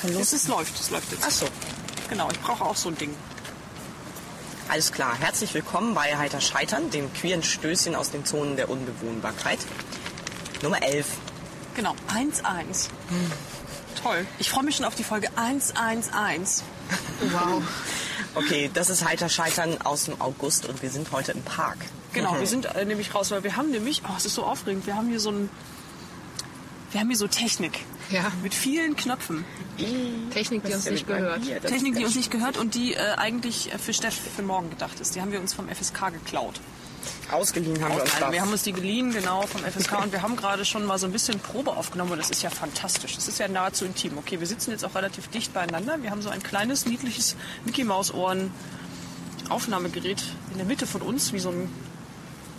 Kann los? Es ist, läuft, es läuft jetzt. Ach so. Genau, ich brauche auch so ein Ding. Alles klar. Herzlich willkommen bei Heiter Scheitern, dem queeren Stößchen aus den Zonen der Unbewohnbarkeit. Nummer 11. Genau, 1-1. Toll. Ich freue mich schon auf die Folge 111. Wow. Okay, das ist Heiter Scheitern aus dem August und wir sind heute im Park. Genau, Mhm. wir sind äh, nämlich raus, weil wir haben nämlich, oh, es ist so aufregend, wir haben hier so ein, wir haben hier so Technik. Ja. Mit vielen Knöpfen. Technik, die uns nicht gehört. Technik, die uns nicht gehört und die äh, eigentlich für Steff für morgen gedacht ist. Die haben wir uns vom FSK geklaut. Ausgeliehen haben wir uns das. wir haben uns die geliehen, genau, vom FSK und wir haben gerade schon mal so ein bisschen Probe aufgenommen und das ist ja fantastisch. Das ist ja nahezu intim. Okay, wir sitzen jetzt auch relativ dicht beieinander. Wir haben so ein kleines, niedliches Mickey Maus Ohren Aufnahmegerät in der Mitte von uns, wie so ein,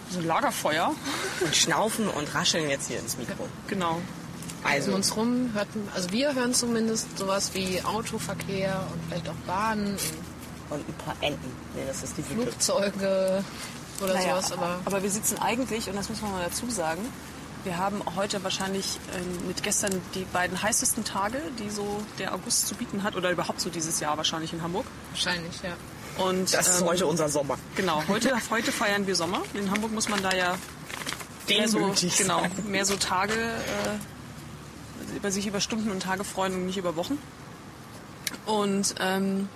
wie so ein Lagerfeuer. und schnaufen und rascheln jetzt hier ins Mikro. Genau. Um Also, uns rum hört, also wir hören zumindest sowas wie Autoverkehr und vielleicht auch Bahnen und ein paar Enten. Nee, das ist die. Flugzeuge oder Naja, sowas, aber aber wir sitzen eigentlich, und das muss man mal dazu sagen, wir haben heute wahrscheinlich ähm, mit gestern die beiden heißesten Tage, die so der August zu bieten hat, oder überhaupt so dieses Jahr wahrscheinlich in Hamburg. wahrscheinlich, ja. Und, Das ist ähm, heute unser Sommer. Genau, heute, heute feiern wir Sommer. In Hamburg muss man da ja mehr so, genau, mehr so Tage, äh, über sich über Stunden und Tage freuen und nicht über Wochen. Und ähm,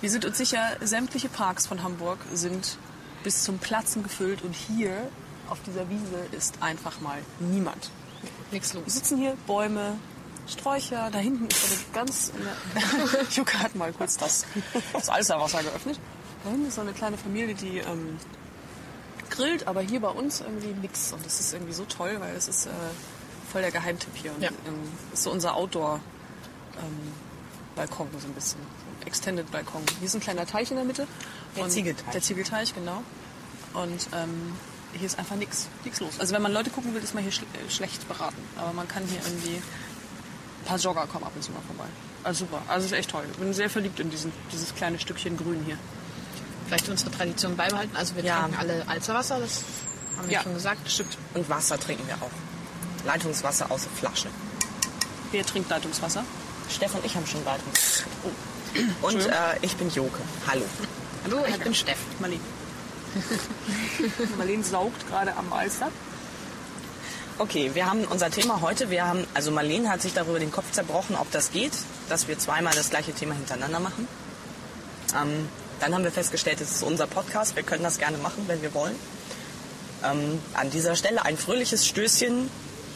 wir sind uns sicher, sämtliche Parks von Hamburg sind bis zum Platzen gefüllt und hier auf dieser Wiese ist einfach mal niemand. Nichts Wir los. sitzen hier, Bäume, Sträucher, da hinten ist eine ganz... Juka hat mal kurz das, das Alsterwasser geöffnet. Da hinten ist so eine kleine Familie, die ähm, grillt, aber hier bei uns irgendwie nix. Und das ist irgendwie so toll, weil es ist äh, voll der Geheimtipp hier. Und, Ja. ähm, ist so unser Outdoor-Balkon so ein bisschen. So Extended-Balkon. Hier ist ein kleiner Teich in der Mitte. Der Ziegelteich. Der Ziegelteich, genau. Und ähm, hier ist einfach nichts nix los. Also wenn man Leute gucken will, ist man hier schl schlecht beraten. Aber man kann hier irgendwie... Ein paar Jogger kommen ab und zu mal vorbei. Also super. Also ist echt toll. Ich bin sehr verliebt in diesen, dieses kleine Stückchen Grün hier. Vielleicht unsere Tradition beibehalten. Also wir Ja. trinken alle Alzerwasser, das haben wir Ja. schon gesagt. Stimmt. Und Wasser trinken wir auch. Leitungswasser aus der Flasche. Wer trinkt Leitungswasser? Steff und ich haben schon Leitungswasser. Oh. Und äh, ich bin Joke. Hallo. Hallo, ich bin Steff. Marlene. Marlene saugt gerade am Alster. Okay, wir haben unser Thema heute. Wir haben, also Marlene hat sich darüber den Kopf zerbrochen, ob das geht, dass wir zweimal das gleiche Thema hintereinander machen. Ähm, dann haben wir festgestellt, es ist unser Podcast. Wir können das gerne machen, wenn wir wollen. Ähm, an dieser Stelle ein fröhliches Stößchen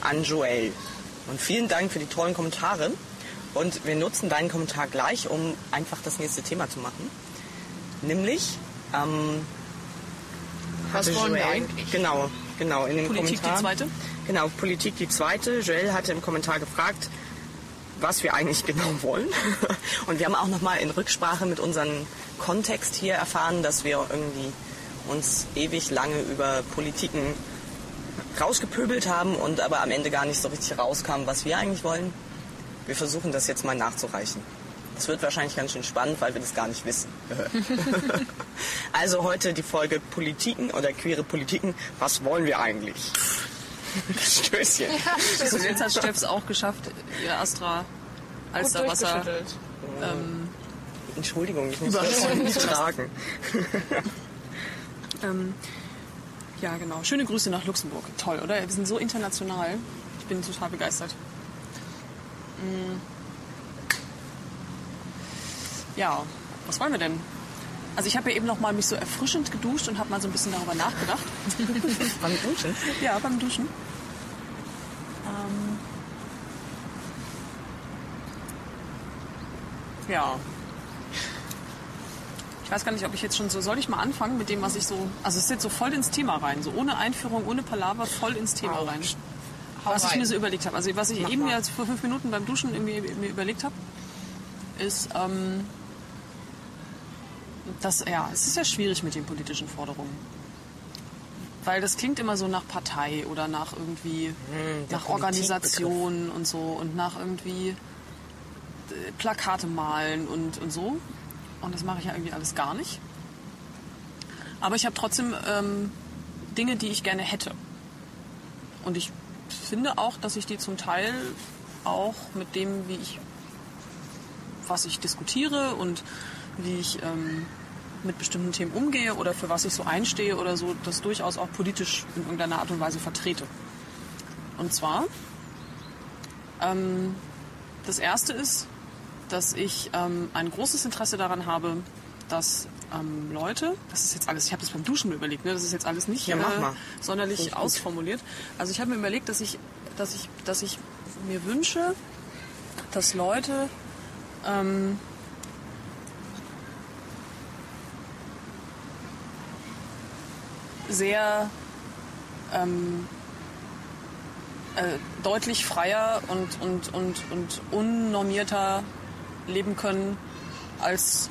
an Joel. Und vielen Dank für die tollen Kommentare. Und wir nutzen deinen Kommentar gleich, um einfach das nächste Thema zu machen. Nämlich, ähm, Was wollen wir Joel- eigentlich? Genau, genau. In den Politik die Kommentaren. zweite? Genau, Politik die zweite. Joel hatte im Kommentar gefragt, was wir eigentlich genau wollen. Und wir haben auch nochmal in Rücksprache mit unserem Kontext hier erfahren, dass wir irgendwie uns ewig lange über Politiken rausgepöbelt haben und aber am Ende gar nicht so richtig rauskam, was wir eigentlich wollen. Wir versuchen das jetzt mal nachzureichen. Das wird wahrscheinlich ganz schön spannend, weil wir das gar nicht wissen. also heute die Folge Politiken oder queere Politiken. Was wollen wir eigentlich? Stößchen. So, jetzt hat Steffs auch geschafft, ihr Astra Alsterwasser. durchgeschüttelt. Entschuldigung, ich muss das nicht tragen. Ähm, ja, genau. Schöne Grüße nach Luxemburg. Toll, oder? Wir sind so international. Ich bin total begeistert. Mm. Ja, was wollen wir denn? Also ich habe ja eben noch mal mich so erfrischend geduscht und habe mal so ein bisschen darüber nachgedacht. Beim Duschen? Ja, beim Duschen. Ähm, ja. Ich weiß gar nicht, ob ich jetzt schon so. Soll ich mal anfangen mit dem, was ich so. Also, es jetzt so voll ins Thema rein. So ohne Einführung, ohne Palaver, voll ins Thema rein. Was ich mir so überlegt habe. Also, was ich Mach eben mal. jetzt vor fünf Minuten beim Duschen irgendwie mir überlegt habe, ist, ähm, dass, ja, es ist ja schwierig mit den politischen Forderungen. Weil das klingt immer so nach Hm, Partei oder nach irgendwie, der nach Organisation und so und nach irgendwie äh, Plakate malen und, und so. Und das mache ich ja irgendwie alles gar nicht. Aber ich habe trotzdem ähm, Dinge, die ich gerne hätte. Und ich finde auch, dass ich die zum Teil auch mit dem, wie ich was ich diskutiere und wie ich ähm, mit bestimmten Themen umgehe oder für was ich so einstehe oder so, das durchaus auch politisch in irgendeiner Art und Weise vertrete. Und zwar, ähm, das erste ist, dass ich ähm, ein großes Interesse daran habe, dass ähm, Leute, das ist jetzt alles, ich habe das beim Duschen mir überlegt, ne? das ist jetzt alles nicht Ja, äh, sonderlich ausformuliert. Also ich habe mir überlegt, dass ich, dass ich, dass ich mir wünsche, dass Leute ähm, sehr ähm, äh, deutlich freier und, und, und, und unnormierter leben können, als,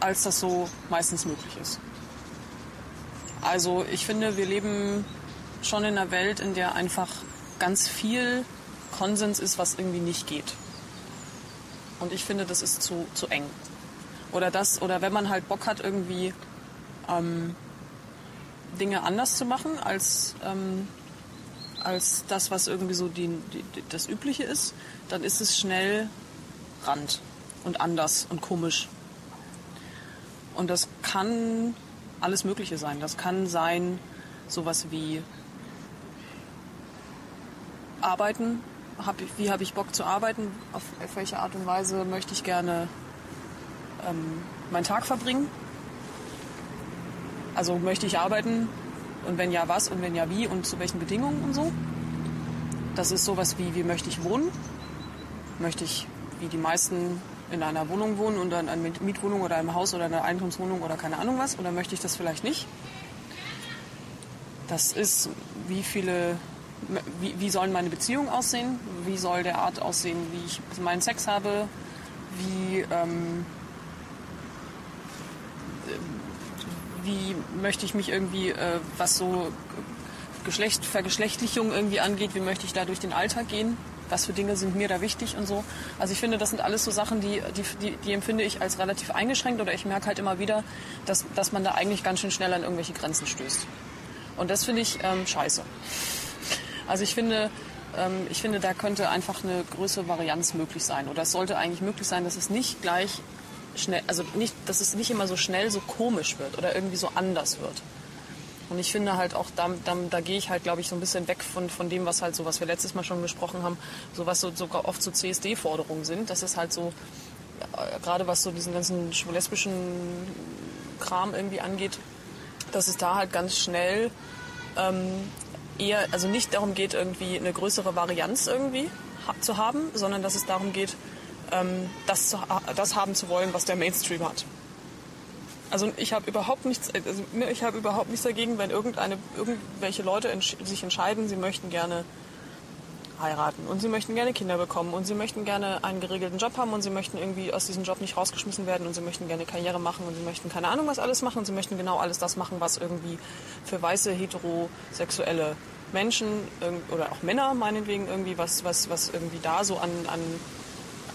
als das so meistens möglich ist. Also ich finde, wir leben schon in einer Welt, in der einfach ganz viel Konsens ist, was irgendwie nicht geht. Und ich finde, das ist zu, zu eng. Oder das, oder wenn man halt Bock hat, irgendwie ähm, Dinge anders zu machen als, ähm, als das, was irgendwie so die, die, das Übliche ist, dann ist es schnell Rand und anders und komisch. Und das kann alles Mögliche sein. Das kann sein sowas wie arbeiten. Hab ich, wie habe ich Bock zu arbeiten? Auf, auf welche Art und Weise möchte ich gerne ähm, meinen Tag verbringen? Also möchte ich arbeiten und wenn ja, was und wenn ja, wie und zu welchen Bedingungen und so. Das ist sowas wie, wie möchte ich wohnen? Möchte ich, wie die meisten, in einer Wohnung wohnen und in einer Mietwohnung oder einem Haus oder einer Eigentumswohnung oder keine Ahnung was? Oder möchte ich das vielleicht nicht? Das ist, wie viele, wie, wie sollen meine Beziehungen aussehen? Wie soll der Art aussehen, wie ich meinen Sex habe? Wie, ähm, wie möchte ich mich irgendwie, äh, was so Geschlecht, Vergeschlechtlichung irgendwie angeht, wie möchte ich da durch den Alltag gehen? Was für Dinge sind mir da wichtig und so. Also ich finde, das sind alles so Sachen, die, die, die, die empfinde ich als relativ eingeschränkt oder ich merke halt immer wieder, dass, dass man da eigentlich ganz schön schnell an irgendwelche Grenzen stößt. Und das finde ich ähm, scheiße. Also ich finde, ähm, ich finde, da könnte einfach eine größere Varianz möglich sein. Oder es sollte eigentlich möglich sein, dass es nicht gleich schnell, also nicht, dass es nicht immer so schnell so komisch wird oder irgendwie so anders wird. Und ich finde halt auch, da, da, da gehe ich halt, glaube ich, so ein bisschen weg von, von dem, was halt so, was wir letztes Mal schon besprochen haben, so was so sogar oft so CSD-Forderungen sind. Das ist halt so, äh, gerade was so diesen ganzen lesbischen Kram irgendwie angeht, dass es da halt ganz schnell ähm, eher, also nicht darum geht, irgendwie eine größere Varianz irgendwie zu haben, sondern dass es darum geht, ähm, das, zu, das haben zu wollen, was der Mainstream hat. Also ich habe überhaupt nichts, also ne, ich habe überhaupt nichts dagegen, wenn irgendeine, irgendwelche Leute entsch sich entscheiden, sie möchten gerne heiraten und sie möchten gerne Kinder bekommen und sie möchten gerne einen geregelten Job haben und sie möchten irgendwie aus diesem Job nicht rausgeschmissen werden und sie möchten gerne Karriere machen und sie möchten keine Ahnung was alles machen und sie möchten genau alles das machen, was irgendwie für weiße heterosexuelle Menschen oder auch Männer meinetwegen irgendwie was was was irgendwie da so an, an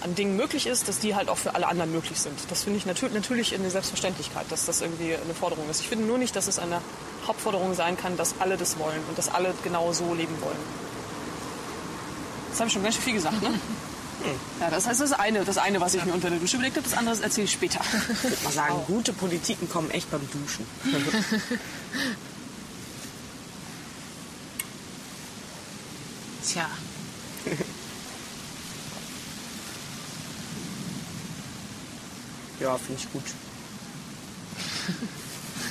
an Dingen möglich ist, dass die halt auch für alle anderen möglich sind. Das finde ich natür natürlich eine Selbstverständlichkeit, dass das irgendwie eine Forderung ist. Ich finde nur nicht, dass es eine Hauptforderung sein kann, dass alle das wollen und dass alle genau so leben wollen. Das habe ich schon ganz schön viel gesagt, ne? Ja, das heißt das eine, das eine, was ich mir unter der Dusche überlegt habe, das andere erzähle ich später. Ich würde mal sagen, gute Politiken kommen echt beim Duschen. Tja. Ja, finde ich gut.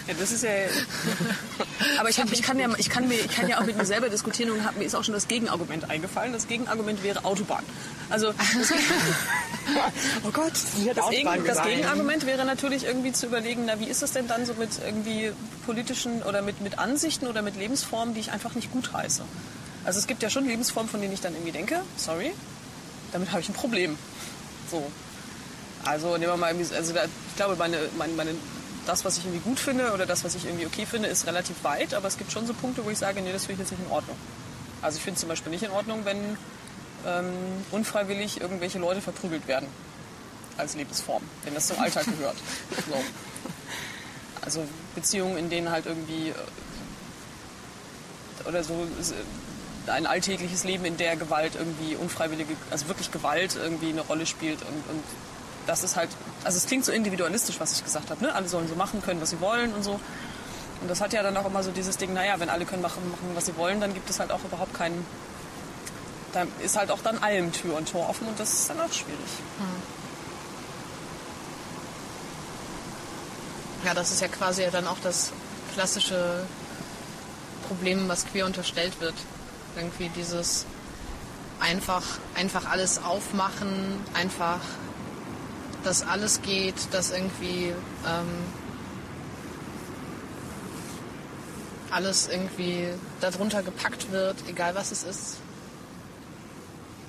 Ja, das ist ja. Aber ich, hab, ich, kann ja, ich, kann mir, ich kann ja auch mit mir selber diskutieren und hab, mir ist auch schon das Gegenargument eingefallen. Das Gegenargument wäre Autobahn. Also das, Oh Gott, das, Autobahn Gegen, das. Gegenargument wäre natürlich irgendwie zu überlegen, na wie ist das denn dann so mit irgendwie politischen oder mit, mit Ansichten oder mit Lebensformen, die ich einfach nicht gut heiße. Also es gibt ja schon Lebensformen, von denen ich dann irgendwie denke, sorry, damit habe ich ein Problem. So. Also nehmen wir mal also da, ich glaube, meine, meine, meine, das, was ich irgendwie gut finde oder das, was ich irgendwie okay finde, ist relativ weit, aber es gibt schon so Punkte, wo ich sage, nee, das finde ich jetzt nicht in Ordnung. Also ich finde zum Beispiel nicht in Ordnung, wenn ähm, unfreiwillig irgendwelche Leute verprügelt werden als Lebensform, wenn das zum Alltag gehört. So. Also Beziehungen, in denen halt irgendwie äh, oder so ein alltägliches Leben, in der Gewalt irgendwie unfreiwillige, also wirklich Gewalt irgendwie eine Rolle spielt und, und das ist halt, also es klingt so individualistisch, was ich gesagt habe, ne? Alle sollen so machen können, was sie wollen und so. Und das hat ja dann auch immer so dieses Ding, naja, wenn alle können machen, machen, was sie wollen, dann gibt es halt auch überhaupt keinen, da ist halt auch dann allem Tür und Tor offen und das ist dann auch schwierig. Ja, das ist ja quasi dann auch das klassische Problem, was queer unterstellt wird. Irgendwie dieses einfach, einfach alles aufmachen, einfach, dass alles geht, dass irgendwie ähm, alles irgendwie darunter gepackt wird, egal was es ist.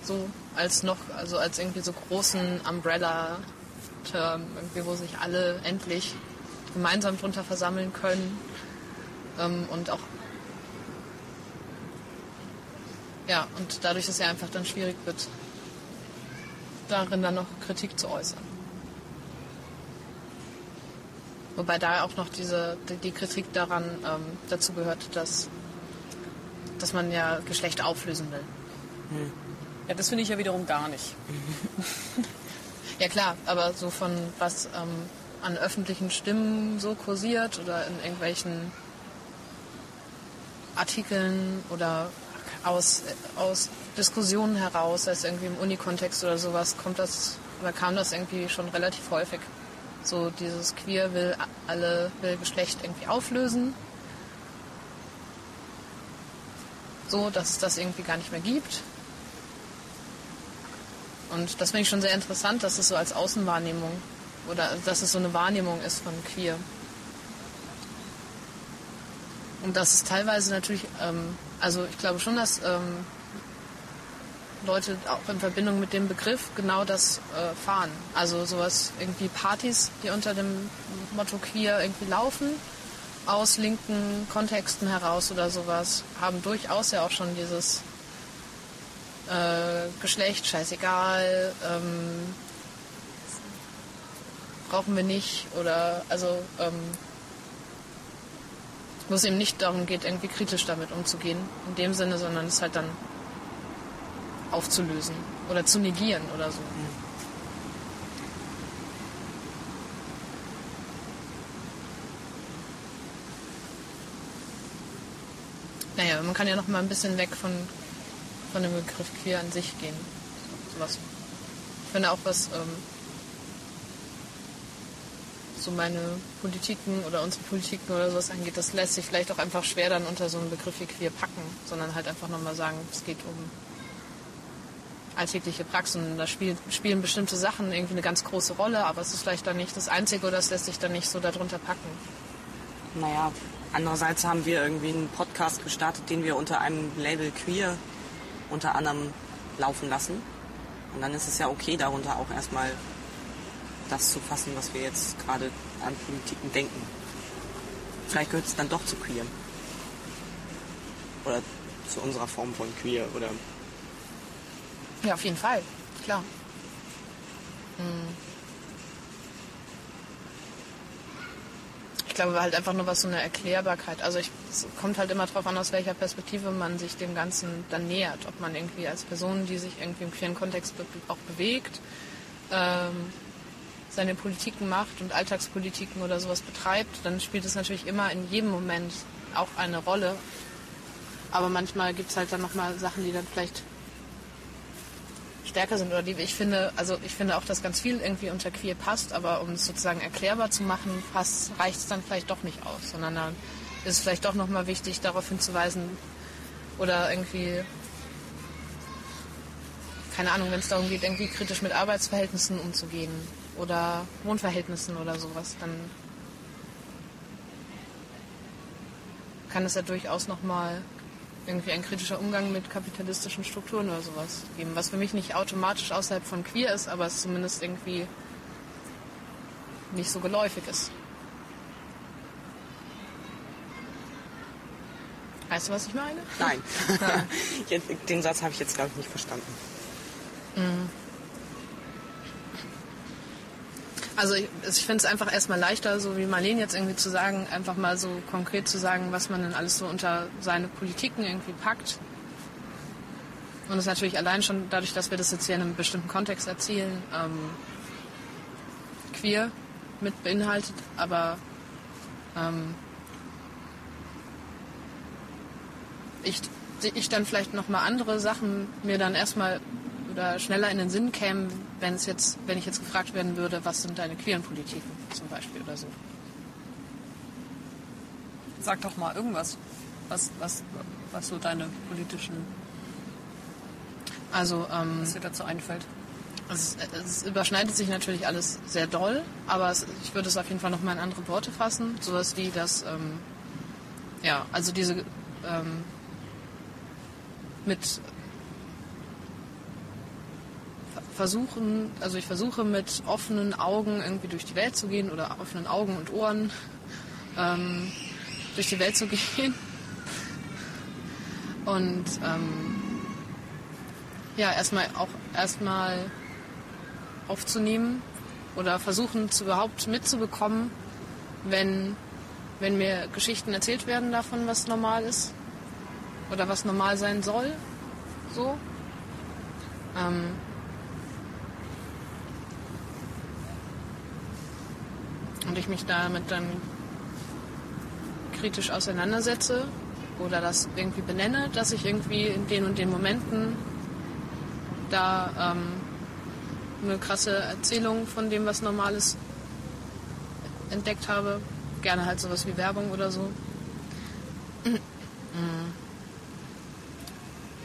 So als noch, also als irgendwie so großen Umbrella-Term, irgendwie, wo sich alle endlich gemeinsam drunter versammeln können ähm, und auch ja, und dadurch ist es ja einfach dann schwierig wird, darin dann noch Kritik zu äußern. Wobei da auch noch diese, die, die Kritik daran ähm, dazu gehört, dass, dass man ja Geschlecht auflösen will. Ja, das finde ich ja wiederum gar nicht. Ja klar, aber so von was ähm, an öffentlichen Stimmen so kursiert oder in irgendwelchen Artikeln oder aus, aus Diskussionen heraus, sei es irgendwie im Unikontext oder sowas, kommt das oder kam das irgendwie schon relativ häufig. So dieses Queer will alle will Geschlecht irgendwie auflösen. So, dass es das irgendwie gar nicht mehr gibt. Und das finde ich schon sehr interessant, dass es so als Außenwahrnehmung oder dass es so eine Wahrnehmung ist von queer. Und das ist teilweise natürlich, ähm, also ich glaube schon, dass ähm, Leute auch in Verbindung mit dem Begriff genau das äh, fahren. Also sowas irgendwie Partys, die unter dem Motto queer irgendwie laufen, aus linken Kontexten heraus oder sowas, haben durchaus ja auch schon dieses äh, Geschlecht, scheißegal, ähm, brauchen wir nicht oder also ähm, wo es eben nicht darum geht, irgendwie kritisch damit umzugehen, in dem Sinne, sondern es halt dann aufzulösen oder zu negieren oder so. Naja, man kann ja noch mal ein bisschen weg von, von dem Begriff queer an sich gehen. So, sowas. Ich finde auch, was ähm, so meine Politiken oder unsere Politiken oder sowas angeht, das lässt sich vielleicht auch einfach schwer dann unter so einen Begriff wie queer packen, sondern halt einfach nochmal sagen, es geht um alltägliche Praxen. Da spiel, spielen bestimmte Sachen irgendwie eine ganz große Rolle, aber es ist vielleicht dann nicht das Einzige oder es lässt sich dann nicht so darunter packen. Naja, andererseits haben wir irgendwie einen Podcast gestartet, den wir unter einem Label Queer unter anderem laufen lassen. Und dann ist es ja okay, darunter auch erstmal das zu fassen, was wir jetzt gerade an Politiken denken. Vielleicht gehört es dann doch zu queer. Oder zu unserer Form von queer oder Ja, auf jeden Fall, klar. Hm. Ich glaube halt einfach nur was so eine Erklärbarkeit. Also ich, es kommt halt immer darauf an, aus welcher Perspektive man sich dem Ganzen dann nähert. Ob man irgendwie als Person, die sich irgendwie im queeren Kontext be auch bewegt, ähm, seine Politiken macht und Alltagspolitiken oder sowas betreibt, dann spielt es natürlich immer in jedem Moment auch eine Rolle. Aber manchmal gibt es halt dann nochmal Sachen, die dann vielleicht stärker sind oder die ich finde, also ich finde auch, dass ganz viel irgendwie unter queer passt, aber um es sozusagen erklärbar zu machen, reicht es dann vielleicht doch nicht aus, sondern dann ist es vielleicht doch nochmal wichtig, darauf hinzuweisen oder irgendwie, keine Ahnung, wenn es darum geht, irgendwie kritisch mit Arbeitsverhältnissen umzugehen oder Wohnverhältnissen oder sowas, dann kann es ja durchaus nochmal irgendwie ein kritischer Umgang mit kapitalistischen Strukturen oder sowas geben, was für mich nicht automatisch außerhalb von queer ist, aber es zumindest irgendwie nicht so geläufig ist. Weißt du, was ich meine? Nein. Den Satz habe ich jetzt, glaube ich, nicht verstanden. Also ich, ich finde es einfach erstmal leichter, so wie Marlene jetzt irgendwie zu sagen, einfach mal so konkret zu sagen, was man denn alles so unter seine Politiken irgendwie packt. und es natürlich allein schon dadurch, dass wir das jetzt hier in einem bestimmten Kontext erzählen, ähm, queer mit beinhaltet, aber ähm, ich, ich dann vielleicht nochmal andere Sachen mir dann erstmal oder schneller in den Sinn kämen, wenn es jetzt, wenn ich jetzt gefragt werden würde, was sind deine queeren Politiken zum Beispiel oder so. Sag doch mal irgendwas, was, was, was so deine politischen, Also ähm, was dir dazu einfällt. es, es überschneidet sich natürlich alles sehr doll, aber es, ich würde es auf jeden Fall nochmal in andere Worte fassen. Sowas wie das, ähm, ja, also diese ähm, mit ver- versuchen, also ich versuche mit offenen Augen irgendwie durch die Welt zu gehen oder offenen Augen und Ohren ähm, durch die Welt zu gehen. Und ähm, ja, erstmal auch erstmal aufzunehmen oder versuchen zu überhaupt mitzubekommen, wenn, wenn mir Geschichten erzählt werden davon, was normal ist oder was normal sein soll. So. Ähm, und ich mich damit dann kritisch auseinandersetze oder das irgendwie benenne, dass ich irgendwie in den und den Momenten da ähm, eine krasse Erzählung von dem, was normal ist, entdeckt habe. Gerne halt sowas wie Werbung oder so.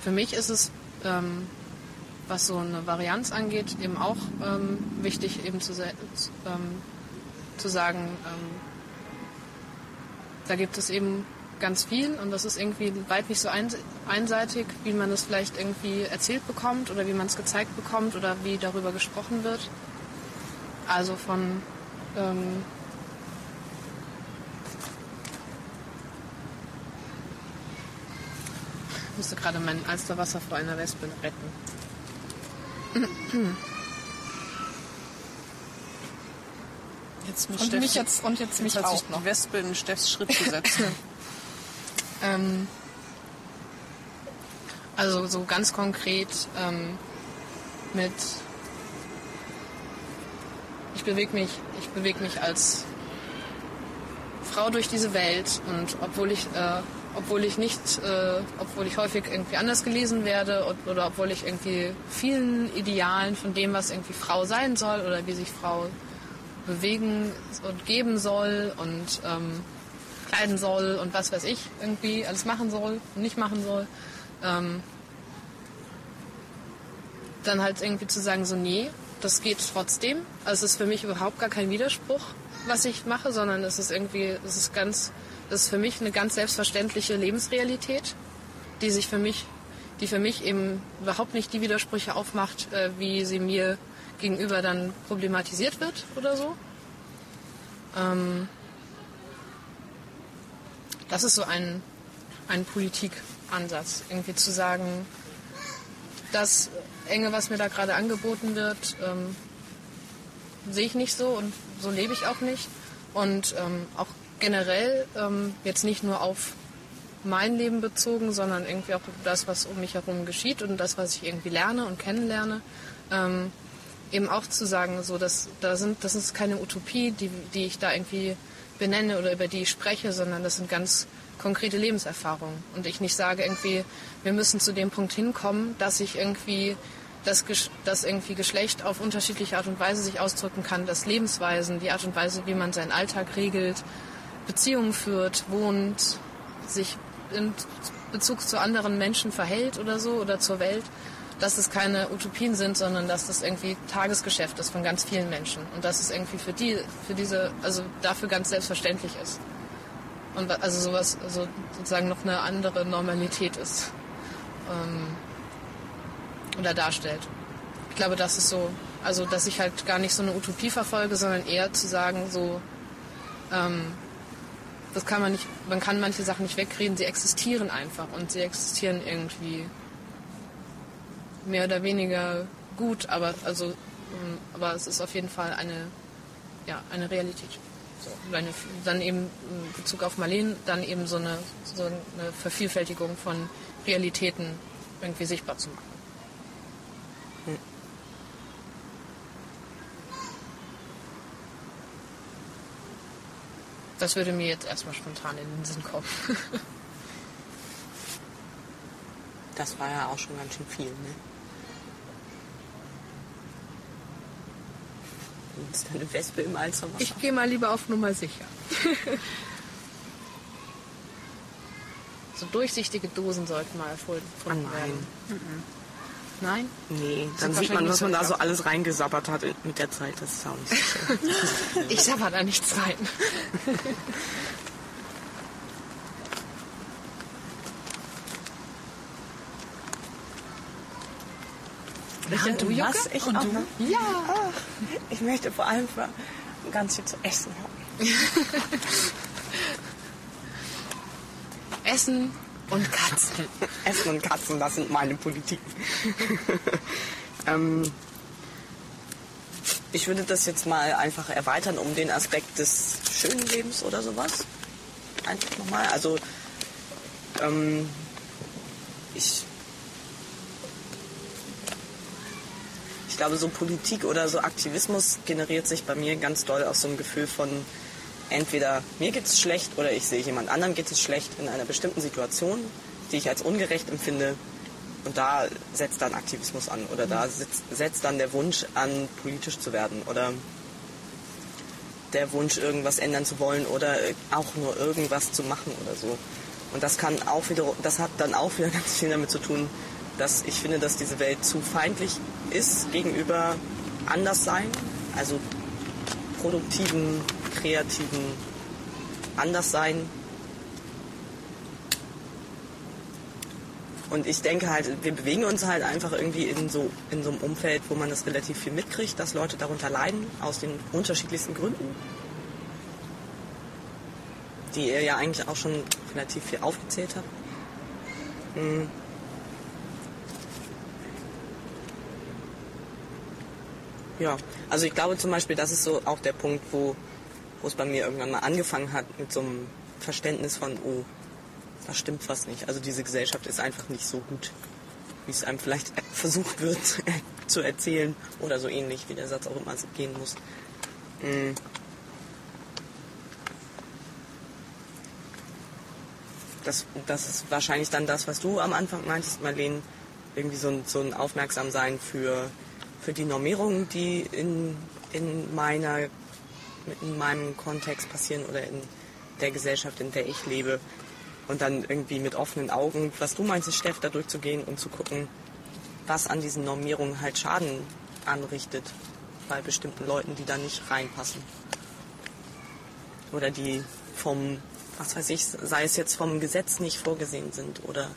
Für mich ist es, ähm, was so eine Varianz angeht, eben auch ähm, wichtig, eben zu, ähm, zu sagen, ähm, da gibt es eben ganz viel und das ist irgendwie weit nicht so eins- einseitig, wie man es vielleicht irgendwie erzählt bekommt oder wie man es gezeigt bekommt oder wie darüber gesprochen wird. Also von ähm, ich musste gerade mein Alsterwasser vor einer Wespe retten. Jetzt mit Und Steffi- mich jetzt, und jetzt mich hat auch noch. die Wespe in Steffs Schritt gesetzt. Ähm, also so ganz konkret ähm, mit ich bewege mich, ich bewege mich als Frau durch diese Welt und obwohl ich äh, obwohl ich nicht, äh, obwohl ich häufig irgendwie anders gelesen werde und, oder obwohl ich irgendwie vielen Idealen von dem, was irgendwie Frau sein soll oder wie sich Frau bewegen und geben soll und ähm, kleiden soll und was weiß ich irgendwie alles machen soll und nicht machen soll, ähm, dann halt irgendwie zu sagen, so nee, das geht trotzdem. Also es ist für mich überhaupt gar kein Widerspruch, was ich mache, sondern es ist irgendwie, es ist ganz, das ist für mich eine ganz selbstverständliche Lebensrealität, die sich für mich, die für mich eben überhaupt nicht die Widersprüche aufmacht, äh, wie sie mir gegenüber dann problematisiert wird oder so. Ähm, das ist so ein, ein Politikansatz, irgendwie zu sagen, das Enge, was mir da gerade angeboten wird, ähm, sehe ich nicht so und so lebe ich auch nicht. Und ähm, auch generell ähm, jetzt nicht nur auf mein Leben bezogen, sondern irgendwie auch das, was um mich herum geschieht und das, was ich irgendwie lerne und kennenlerne. Eben auch zu sagen, so dass da sind, das ist keine Utopie, die, die ich da irgendwie benenne oder über die ich spreche, sondern das sind ganz konkrete Lebenserfahrungen. Und ich nicht sage irgendwie, wir müssen zu dem Punkt hinkommen, dass ich irgendwie dass, dass irgendwie Geschlecht auf unterschiedliche Art und Weise sich ausdrücken kann, dass Lebensweisen, die Art und Weise, wie man seinen Alltag regelt, Beziehungen führt, wohnt, sich in Bezug zu anderen Menschen verhält oder so oder zur Welt, dass es keine Utopien sind, sondern dass das irgendwie Tagesgeschäft ist von ganz vielen Menschen. Und dass es irgendwie für die, für diese, also dafür ganz selbstverständlich ist. Und also sowas, also sozusagen noch eine andere Normalität ist ähm, oder darstellt. Ich glaube, das ist so, also dass ich halt gar nicht so eine Utopie verfolge, sondern eher zu sagen, so ähm, das kann man nicht, man kann manche Sachen nicht wegreden, sie existieren einfach. Und sie existieren irgendwie mehr oder weniger gut, aber also ähm, aber es ist auf jeden Fall eine ja, eine Realität. So, eine, dann eben in Bezug auf Marleen dann eben so eine, so eine Vervielfältigung von Realitäten irgendwie sichtbar zu machen. Das würde mir jetzt erstmal spontan in den Sinn kommen. Das war ja auch schon ganz schön viel, ne? Ist eine Wespe im Alsterwasser? Ich gehe mal lieber auf Nummer sicher. so durchsichtige Dosen sollten mal erfunden Ah, nein. werden. Nein? Nee, dann sieht man, was man da so alles reingesabbert hat mit der Zeit. Das ist auch nicht so schön. Ich sabber da nichts rein. Ja, du, Jocke? was? Ich Und auch du? Ja. Ich möchte vor allem ganz viel zu essen haben. Essen und Katzen. Essen und Katzen, das sind meine Politiken. ähm, ich würde das jetzt mal einfach erweitern um den Aspekt des schönen Lebens oder sowas. Einfach nochmal. Also, ähm, ich, glaube, so Politik oder so Aktivismus generiert sich bei mir ganz doll aus so einem Gefühl von entweder mir geht es schlecht oder ich sehe jemand anderem geht es schlecht in einer bestimmten Situation, die ich als ungerecht empfinde. Und da setzt dann Aktivismus an oder da setzt, setzt dann der Wunsch an, politisch zu werden oder der Wunsch, irgendwas ändern zu wollen oder äh, auch nur irgendwas zu machen oder so. Und das kann auch wieder, das hat dann auch wieder ganz viel damit zu tun, dass ich finde, dass diese Welt zu feindlich ist gegenüber Anderssein, also produktiven, kreativen Anderssein. Und ich denke halt, wir bewegen uns halt einfach irgendwie in so, in so einem Umfeld, wo man das relativ viel mitkriegt, dass Leute darunter leiden, aus den unterschiedlichsten Gründen. Die ihr ja eigentlich auch schon relativ viel aufgezählt habt. Mm. Ja, also ich glaube zum Beispiel, das ist so auch der Punkt, wo, wo es bei mir irgendwann mal angefangen hat mit so einem Verständnis von, oh, da stimmt was nicht. Also diese Gesellschaft ist einfach nicht so gut, wie es einem vielleicht versucht wird zu erzählen oder so ähnlich, wie der Satz auch immer gehen muss. Mm. Das, das ist wahrscheinlich dann das, was du am Anfang meintest, Marlene, irgendwie so ein, so ein Aufmerksamsein für, für die Normierungen, die in, in, meiner, in meinem Kontext passieren oder in der Gesellschaft, in der ich lebe. Und dann irgendwie mit offenen Augen, was du meinst, Steff, da durchzugehen und zu gucken, was an diesen Normierungen halt Schaden anrichtet bei bestimmten Leuten, die da nicht reinpassen. Oder die vom, was weiß ich, sei es jetzt vom Gesetz nicht vorgesehen sind oder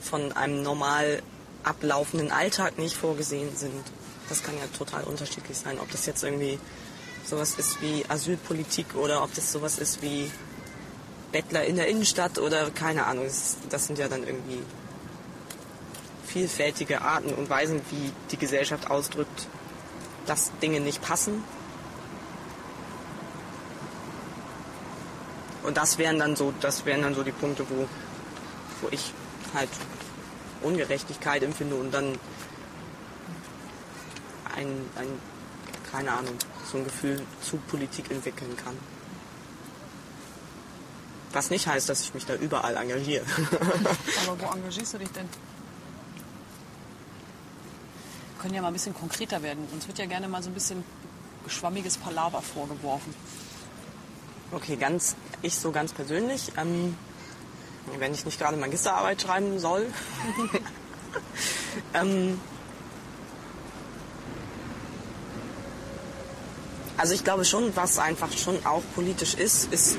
von einem normal ablaufenden Alltag nicht vorgesehen sind. Das kann ja total unterschiedlich sein, ob das jetzt irgendwie sowas ist wie Asylpolitik oder ob das sowas ist wie Bettler in der Innenstadt oder keine Ahnung. Das, sind ja dann irgendwie vielfältige Arten und Weisen, wie die Gesellschaft ausdrückt, dass Dinge nicht passen. Und das wären dann so, das wären dann so die Punkte, wo, wo ich halt Ungerechtigkeit empfinde und dann ein, ein, keine Ahnung, so ein Gefühl zu Politik entwickeln kann. Was nicht heißt, dass ich mich da überall engagiere. Aber wo engagierst du dich denn? Wir können ja mal ein bisschen konkreter werden. Uns wird ja gerne mal so ein bisschen schwammiges Palaver vorgeworfen. Okay, ganz, ich so ganz persönlich, ähm, wenn ich nicht gerade Magisterarbeit schreiben soll. ähm, also ich glaube schon, was einfach schon auch politisch ist, ist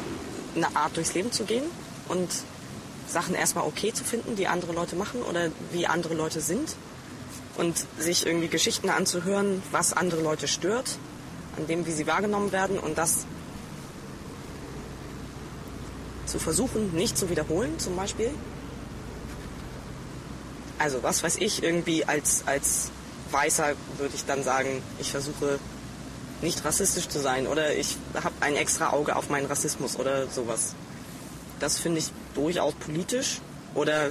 eine Art durchs Leben zu gehen und Sachen erstmal okay zu finden, die andere Leute machen oder wie andere Leute sind und sich irgendwie Geschichten anzuhören, was andere Leute stört, an dem, wie sie wahrgenommen werden und das zu versuchen, nicht zu wiederholen, zum Beispiel. Also, was weiß ich, irgendwie als, als Weißer würde ich dann sagen, ich versuche nicht rassistisch zu sein oder ich habe ein extra Auge auf meinen Rassismus oder sowas. Das finde ich durchaus politisch oder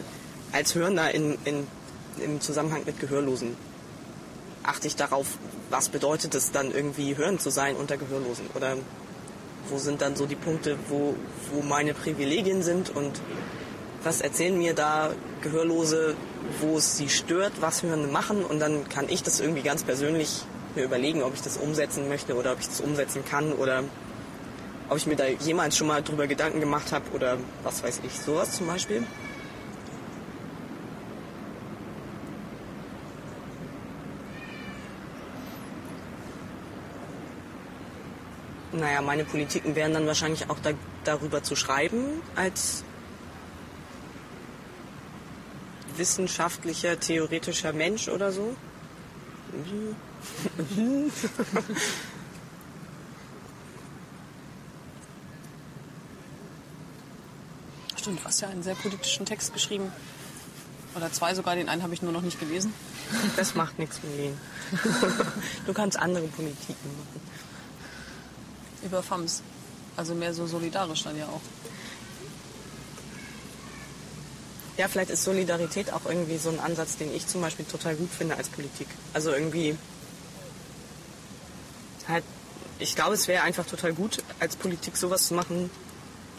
als Hörender in, in, im Zusammenhang mit Gehörlosen. achte ich darauf, was bedeutet es dann irgendwie hören zu sein unter Gehörlosen? Oder wo sind dann so die Punkte, wo, wo meine Privilegien sind und was erzählen mir da Gehörlose, wo es sie stört, was Hörende machen und dann kann ich das irgendwie ganz persönlich mir überlegen, ob ich das umsetzen möchte oder ob ich das umsetzen kann oder ob ich mir da jemals schon mal drüber Gedanken gemacht habe oder was weiß ich, sowas zum Beispiel. Naja, meine Politiken wären dann wahrscheinlich auch da, darüber zu schreiben, als wissenschaftlicher, theoretischer Mensch oder so. Stimmt, du hast ja einen sehr politischen Text geschrieben. Oder zwei sogar, den einen habe ich nur noch nicht gelesen. Das macht nichts, Melene. Du kannst andere Politiken machen. Über FAMS. Also mehr so solidarisch dann ja auch. Ja, vielleicht ist Solidarität auch irgendwie so ein Ansatz, den ich zum Beispiel total gut finde als Politik. Also irgendwie halt, ich glaube, es wäre einfach total gut, als Politik sowas zu machen,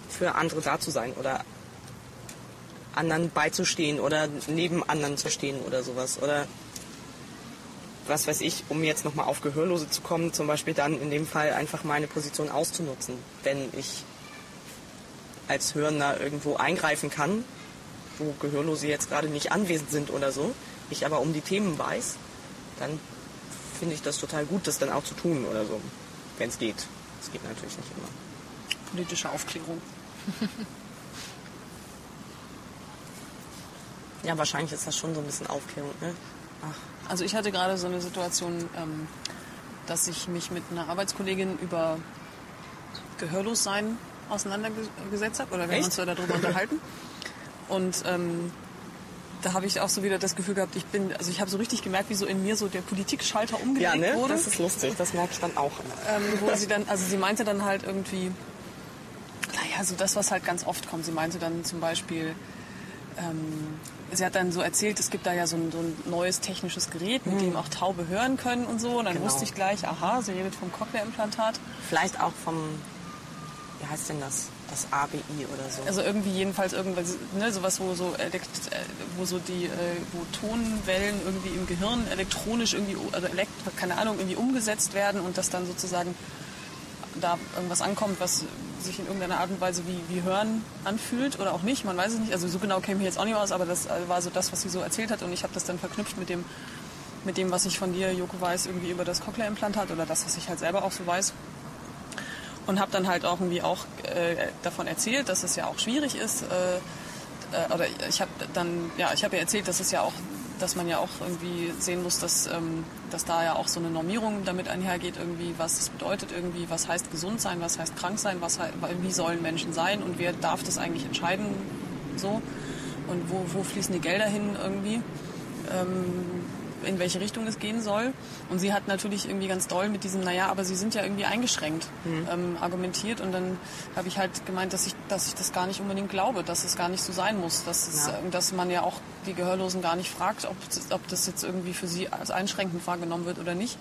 für andere da zu sein oder anderen beizustehen oder neben anderen zu stehen oder sowas. Oder was weiß ich, um jetzt nochmal auf Gehörlose zu kommen, zum Beispiel dann in dem Fall einfach meine Position auszunutzen. Wenn ich als Hörender irgendwo eingreifen kann, wo Gehörlose jetzt gerade nicht anwesend sind oder so, ich aber um die Themen weiß, dann finde ich das total gut, das dann auch zu tun oder so, wenn es geht. Es geht natürlich nicht immer. Politische Aufklärung. Ja, wahrscheinlich ist das schon so ein bisschen Aufklärung, ne? Ach. Also ich hatte gerade so eine Situation, ähm, dass ich mich mit einer Arbeitskollegin über Gehörlossein auseinandergesetzt habe. Oder wir haben Echt? uns ja darüber unterhalten. Und ähm, da habe ich auch so wieder das Gefühl gehabt, ich bin, also ich habe so richtig gemerkt, wie so in mir so der Politikschalter umgelegt Ja, ne? wurde. Das ist lustig, das merke ich dann auch. ähm, wo sie dann, also sie meinte dann halt irgendwie, naja, so das, was halt ganz oft kommt. Sie meinte dann zum Beispiel, ähm, sie hat dann so erzählt, es gibt da ja so ein, so ein neues technisches Gerät, mit dem auch Taube hören können und so. Und dann Genau. wusste ich gleich, aha, sie redet vom Cochlea-Implantat. Vielleicht auch vom, wie heißt denn das? Das ABI oder so. Also irgendwie jedenfalls irgendwas, ne, sowas, wo so elekt, wo so die, äh, wo Tonwellen irgendwie im Gehirn elektronisch irgendwie, also elekt, keine Ahnung, irgendwie umgesetzt werden und das dann sozusagen da irgendwas ankommt, was sich in irgendeiner Art und Weise wie, wie Hören anfühlt oder auch nicht, man weiß es nicht. Also so genau käme ich jetzt auch nicht aus, aber das äh, war so das, was sie so erzählt hat und ich habe das dann verknüpft mit dem, mit dem, was ich von dir, Joko, weiß, irgendwie über das Cochlea-Implantat oder das, was ich halt selber auch so weiß. Und habe dann halt auch irgendwie auch äh, davon erzählt, dass es ja auch schwierig ist. Äh, äh, oder ich habe dann, ja, ich habe ja erzählt, dass es ja auch, dass man ja auch irgendwie sehen muss, dass, ähm, dass da ja auch so eine Normierung damit einhergeht, irgendwie, was es bedeutet, irgendwie, was heißt gesund sein, was heißt krank sein, was, wie sollen Menschen sein und wer darf das eigentlich entscheiden, so und wo, wo fließen die Gelder hin irgendwie. Ähm, in welche Richtung es gehen soll. Und sie hat natürlich irgendwie ganz doll mit diesem, naja, aber sie sind ja irgendwie eingeschränkt, ähm, argumentiert. Und dann habe ich halt gemeint, dass ich, dass ich das gar nicht unbedingt glaube, dass es gar nicht so sein muss. Dass, es, Ja. äh, dass man ja auch die Gehörlosen gar nicht fragt, ob, ob das jetzt irgendwie für sie als einschränkend wahrgenommen wird oder nicht.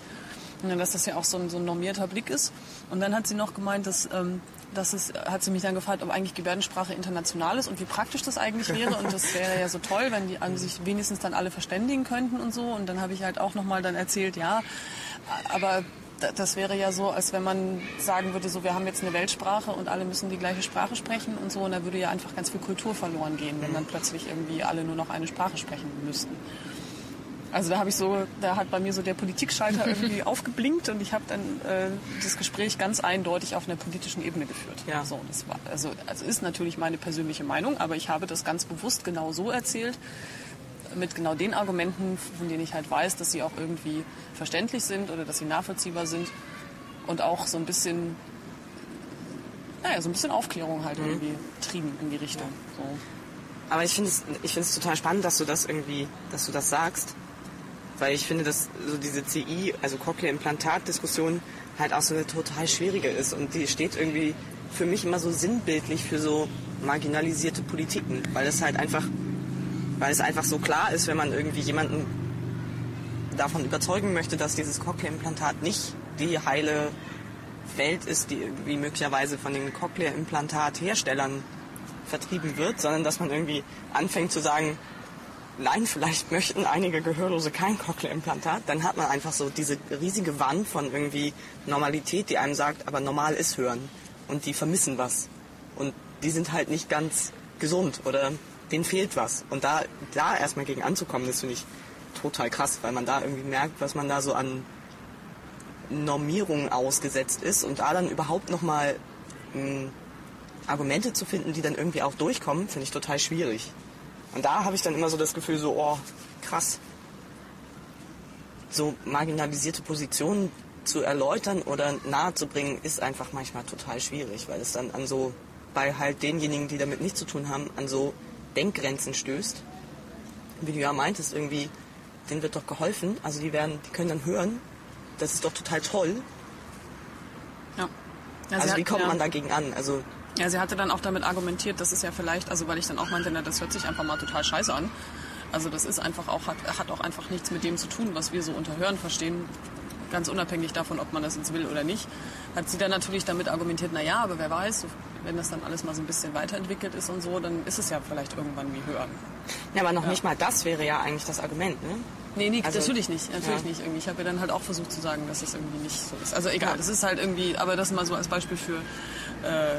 Und dass das ja auch so ein, so ein normierter Blick ist. Und dann hat sie noch gemeint, dass, ähm, dass es, hat sie mich dann gefragt, ob eigentlich Gebärdensprache international ist und wie praktisch das eigentlich wäre. Und das wäre ja so toll, wenn die an sich wenigstens dann alle verständigen könnten und so. Und dann habe ich halt auch nochmal dann erzählt, ja, aber da- das wäre ja so, als wenn man sagen würde, so wir haben jetzt eine Weltsprache und alle müssen die gleiche Sprache sprechen und so. Und da würde ja einfach ganz viel Kultur verloren gehen, wenn dann plötzlich irgendwie alle nur noch eine Sprache sprechen müssten. Also da habe ich so, da hat bei mir so der Politikschalter irgendwie aufgeblinkt und ich habe dann äh, das Gespräch ganz eindeutig auf einer politischen Ebene geführt. Ja. So, das war, also, also ist natürlich meine persönliche Meinung, aber ich habe das ganz bewusst genau so erzählt, mit genau den Argumenten, von denen ich halt weiß, dass sie auch irgendwie verständlich sind oder dass sie nachvollziehbar sind und auch so ein bisschen, naja, so ein bisschen Aufklärung halt irgendwie trieben in die Richtung. So. Aber ich finde es ich finde es total spannend, dass du das irgendwie, dass du das sagst. Weil ich finde, dass so diese CI, also Cochlea-Implantat-Diskussion halt auch so eine total schwierige ist. Und die steht irgendwie für mich immer so sinnbildlich für so marginalisierte Politiken. Weil es halt einfach, weil es einfach so klar ist, wenn man irgendwie jemanden davon überzeugen möchte, dass dieses Cochlea-Implantat nicht die heile Welt ist, die irgendwie möglicherweise von den Cochlea-Implantat-Herstellern vertrieben wird, sondern dass man irgendwie anfängt zu sagen, nein, vielleicht möchten einige Gehörlose kein Cochlea-Implantat, dann hat man einfach so diese riesige Wand von irgendwie Normalität, die einem sagt, aber normal ist Hören. Und die vermissen was. Und die sind halt nicht ganz gesund oder denen fehlt was. Und da, da erstmal gegen anzukommen, das finde ich total krass, weil man da irgendwie merkt, was man da so an Normierungen ausgesetzt ist und da dann überhaupt nochmal hm, Argumente zu finden, die dann irgendwie auch durchkommen, finde ich total schwierig. Und da habe ich dann immer so das Gefühl, so, oh, krass. So marginalisierte Positionen zu erläutern oder nahezubringen, ist einfach manchmal total schwierig, weil es dann an so, bei halt denjenigen, die damit nichts zu tun haben, an so Denkgrenzen stößt. Wie du ja meintest, irgendwie, denen wird doch geholfen, also die werden, die können dann hören, das ist doch total toll. Ja. Also sie wie kommt ja. man dagegen an? Also Ja, sie hatte dann auch damit argumentiert, das ist ja vielleicht, also weil ich dann auch meinte, na, das hört sich einfach mal total scheiße an. Also das ist einfach auch, hat, hat auch einfach nichts mit dem zu tun, was wir so unter Hören verstehen. Ganz unabhängig davon, ob man das jetzt will oder nicht. Hat sie dann natürlich damit argumentiert, na ja, aber wer weiß, wenn das dann alles mal so ein bisschen weiterentwickelt ist und so, dann ist es ja vielleicht irgendwann wie Hören. Ja, aber noch nicht mal das wäre ja eigentlich das Argument, ne? Nee, nee, Also- natürlich nicht. Natürlich Ja. nicht. Irgendwie. Ich habe ja dann halt auch versucht zu sagen, dass es irgendwie nicht so ist. Also egal, Ja. das ist halt irgendwie, aber das mal so als Beispiel für, äh,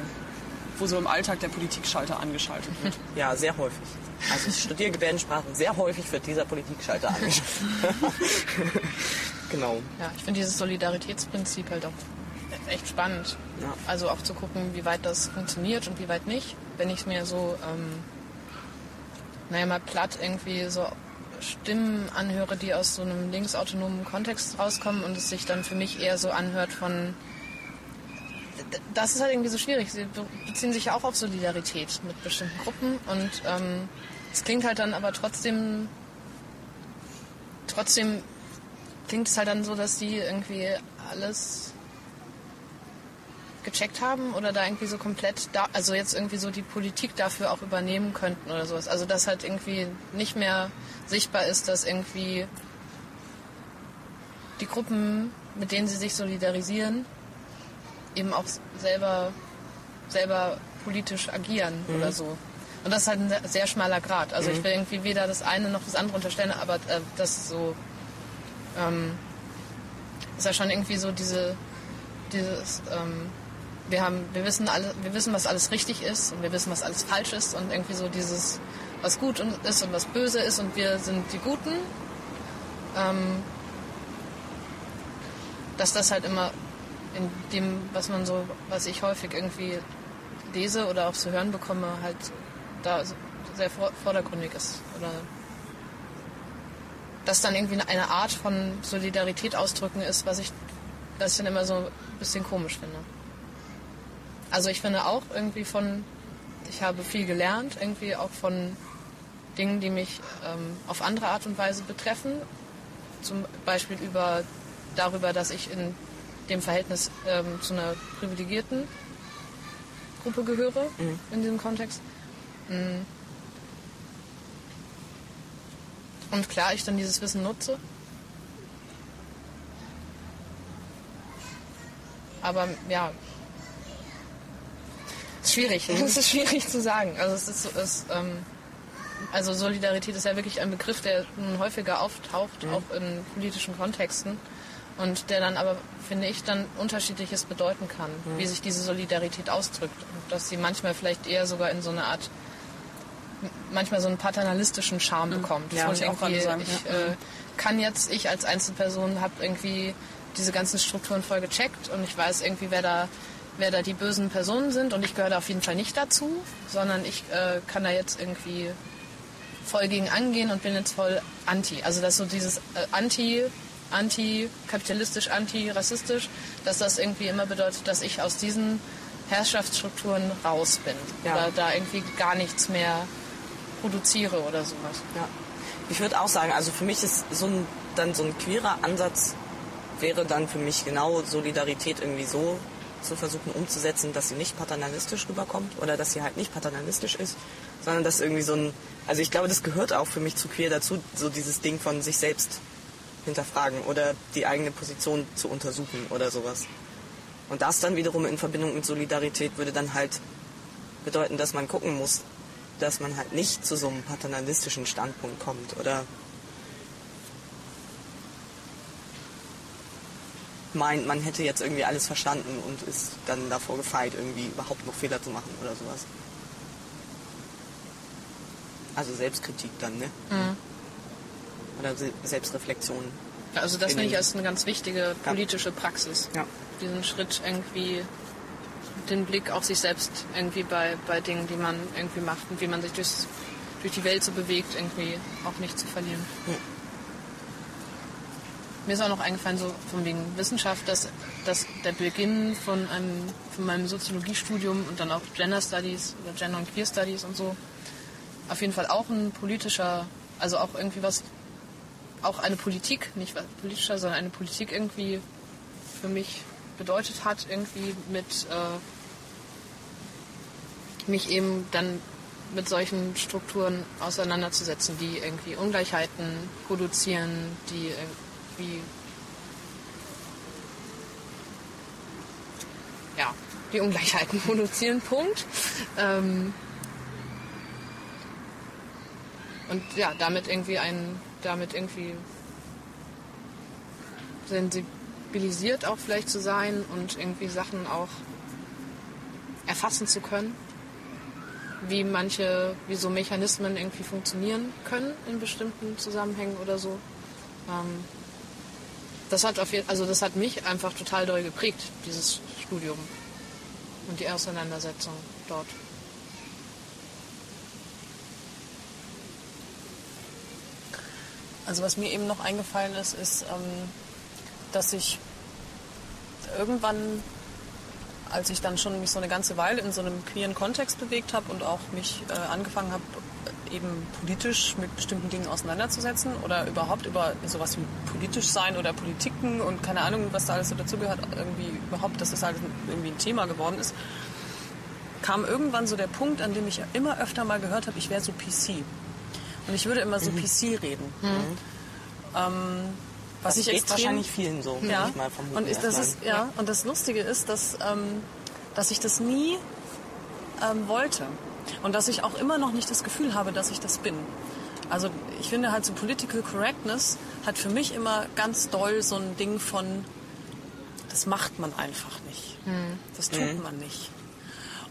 wo so im Alltag der Politikschalter angeschaltet wird. Ja, sehr häufig. Also ich studiere Gebärdensprache, sehr häufig wird dieser Politikschalter angeschaut. genau. Ja, ich finde dieses Solidaritätsprinzip halt auch echt spannend. Ja. Also auch zu gucken, wie weit das funktioniert und wie weit nicht. Wenn ich mir so, ähm, naja, mal platt irgendwie so Stimmen anhöre, die aus so einem linksautonomen Kontext rauskommen und es sich dann für mich eher so anhört von. Das ist halt irgendwie so schwierig. Sie be- beziehen sich ja auch auf Solidarität mit bestimmten Gruppen und ähm, es klingt halt dann aber trotzdem trotzdem klingt es halt dann so, dass die irgendwie alles gecheckt haben oder da irgendwie so komplett da, also jetzt irgendwie so die Politik dafür auch übernehmen könnten oder sowas. Also dass halt irgendwie nicht mehr sichtbar ist, dass irgendwie die Gruppen, mit denen sie sich solidarisieren, eben auch selber, selber politisch agieren oder so. Und das ist halt ein sehr, sehr schmaler Grad. Also ich will irgendwie weder das eine noch das andere unterstellen, aber äh, das ist so ähm, ist ja schon irgendwie so diese dieses ähm, wir haben wir wissen alle wir wissen was alles richtig ist und wir wissen was alles falsch ist und irgendwie so dieses was gut ist und was böse ist und wir sind die Guten ähm, dass das halt immer in dem was man so was ich häufig irgendwie lese oder auch zu hören bekomme halt da sehr vor- vordergründig ist oder das dann irgendwie eine Art von Solidarität ausdrücken ist, was ich, was ich dann immer so ein bisschen komisch finde. Also ich finde auch irgendwie von, ich habe viel gelernt, irgendwie auch von Dingen, die mich ähm, auf andere Art und Weise betreffen. Zum Beispiel über, darüber, dass ich in dem Verhältnis ähm, zu einer privilegierten Gruppe gehöre, in diesem Kontext. Mm. Und klar, ich dann dieses Wissen nutze. Aber ja, ist schwierig. Es ist schwierig zu sagen. Also es ist, es, ähm, also Solidarität ist ja wirklich ein Begriff, der nun häufiger auftaucht, auch in politischen Kontexten. Und der dann aber, finde ich, dann unterschiedliches bedeuten kann, wie sich diese Solidarität ausdrückt. Und dass sie manchmal vielleicht eher sogar in so eine Art manchmal so einen paternalistischen Charme bekommt. Ja, ich irgendwie, sagen, Ich ja. äh, kann jetzt, ich als Einzelperson habe irgendwie diese ganzen Strukturen voll gecheckt und ich weiß irgendwie, wer da, wer da die bösen Personen sind und ich gehöre da auf jeden Fall nicht dazu, sondern ich äh, kann da jetzt irgendwie voll gegen angehen und bin jetzt voll anti. Also dass so dieses äh, anti, anti-kapitalistisch, anti-rassistisch, dass das irgendwie immer bedeutet, dass ich aus diesen Herrschaftsstrukturen raus bin Ja. oder da irgendwie gar nichts mehr produziere oder sowas. Ja. Ich würde auch sagen, also für mich ist so ein, dann so ein queerer Ansatz wäre dann für mich genau Solidarität irgendwie so zu versuchen umzusetzen, dass sie nicht paternalistisch rüberkommt oder dass sie halt nicht paternalistisch ist, sondern dass irgendwie so ein, also ich glaube, das gehört auch für mich zu queer dazu, so dieses Ding von sich selbst hinterfragen oder die eigene Position zu untersuchen oder sowas. Und das dann wiederum in Verbindung mit Solidarität würde dann halt bedeuten, dass man gucken muss, dass man halt nicht zu so einem paternalistischen Standpunkt kommt oder meint, man hätte jetzt irgendwie alles verstanden und ist dann davor gefeit, irgendwie überhaupt noch Fehler zu machen oder sowas. Also Selbstkritik dann, ne? Mhm. Oder Selbstreflexion. Also das finde ich als eine ganz wichtige politische Praxis. Ja. Diesen Schritt irgendwie den Blick auf sich selbst irgendwie bei, bei Dingen, die man irgendwie macht und wie man sich durchs, durch die Welt so bewegt, irgendwie auch nicht zu verlieren. Ja. Mir ist auch noch eingefallen, so von wegen Wissenschaft, dass, dass der Beginn von, einem, von meinem Soziologiestudium und dann auch Gender Studies oder Gender und Queer Studies und so auf jeden Fall auch ein politischer, also auch irgendwie was, auch eine Politik, nicht politischer, sondern eine Politik irgendwie für mich bedeutet hat, irgendwie mit äh, mich eben dann mit solchen Strukturen auseinanderzusetzen, die irgendwie Ungleichheiten produzieren, die irgendwie ja, die Ungleichheiten produzieren, Punkt. Ähm und ja, damit irgendwie ein, damit irgendwie sensibilisiert auch vielleicht zu sein und irgendwie Sachen auch erfassen zu können wie manche, wie so Mechanismen irgendwie funktionieren können in bestimmten Zusammenhängen oder so. Ähm, das hat auf also das hat mich einfach total doll geprägt, dieses Studium und die Auseinandersetzung dort. Also was mir eben noch eingefallen ist, ist, ähm, dass ich irgendwann als ich dann schon mich so eine ganze Weile in so einem queeren Kontext bewegt habe und auch mich äh, angefangen habe, eben politisch mit bestimmten Dingen auseinanderzusetzen oder überhaupt über sowas wie politisch sein oder Politiken und keine Ahnung, was da alles so dazugehört, irgendwie überhaupt, dass das halt irgendwie ein Thema geworden ist, kam irgendwann so der Punkt, an dem ich immer öfter mal gehört habe, ich wäre so PC. Und ich würde immer so mhm. PC reden. Mhm. Ähm, was das ich extrem, wahrscheinlich vielen so. Ja. Ich mal vermuten, und, das ist, ja, und das Lustige ist, dass, ähm, dass ich das nie ähm, wollte. Und dass ich auch immer noch nicht das Gefühl habe, dass ich das bin. Also ich finde halt so Political Correctness hat für mich immer ganz doll so ein Ding von, das macht man einfach nicht. Mhm. Das tut mhm. man nicht.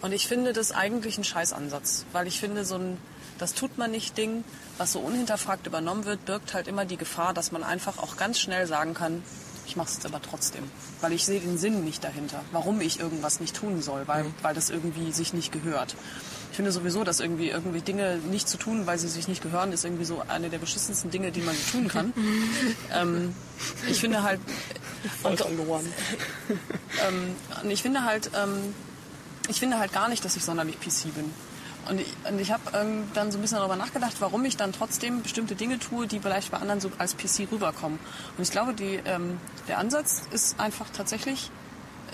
Und ich finde das eigentlich ein Scheißansatz, weil ich finde so ein das tut man nicht Ding, was so unhinterfragt übernommen wird, birgt halt immer die Gefahr, dass man einfach auch ganz schnell sagen kann, ich mache es jetzt aber trotzdem, weil ich sehe den Sinn nicht dahinter, warum ich irgendwas nicht tun soll, weil, mhm. weil das irgendwie sich nicht gehört. Ich finde sowieso, dass irgendwie irgendwie Dinge nicht zu tun, weil sie sich nicht gehören, ist irgendwie so eine der beschissensten Dinge, die man tun kann. ähm, ich finde halt voll verloren. ähm, und ich finde halt ähm, ich finde halt gar nicht, dass ich sonderlich PC bin. Und ich, und ich habe ähm, dann so ein bisschen darüber nachgedacht, warum ich dann trotzdem bestimmte Dinge tue, die vielleicht bei anderen so als PC rüberkommen. Und ich glaube, die, ähm, der Ansatz ist einfach tatsächlich,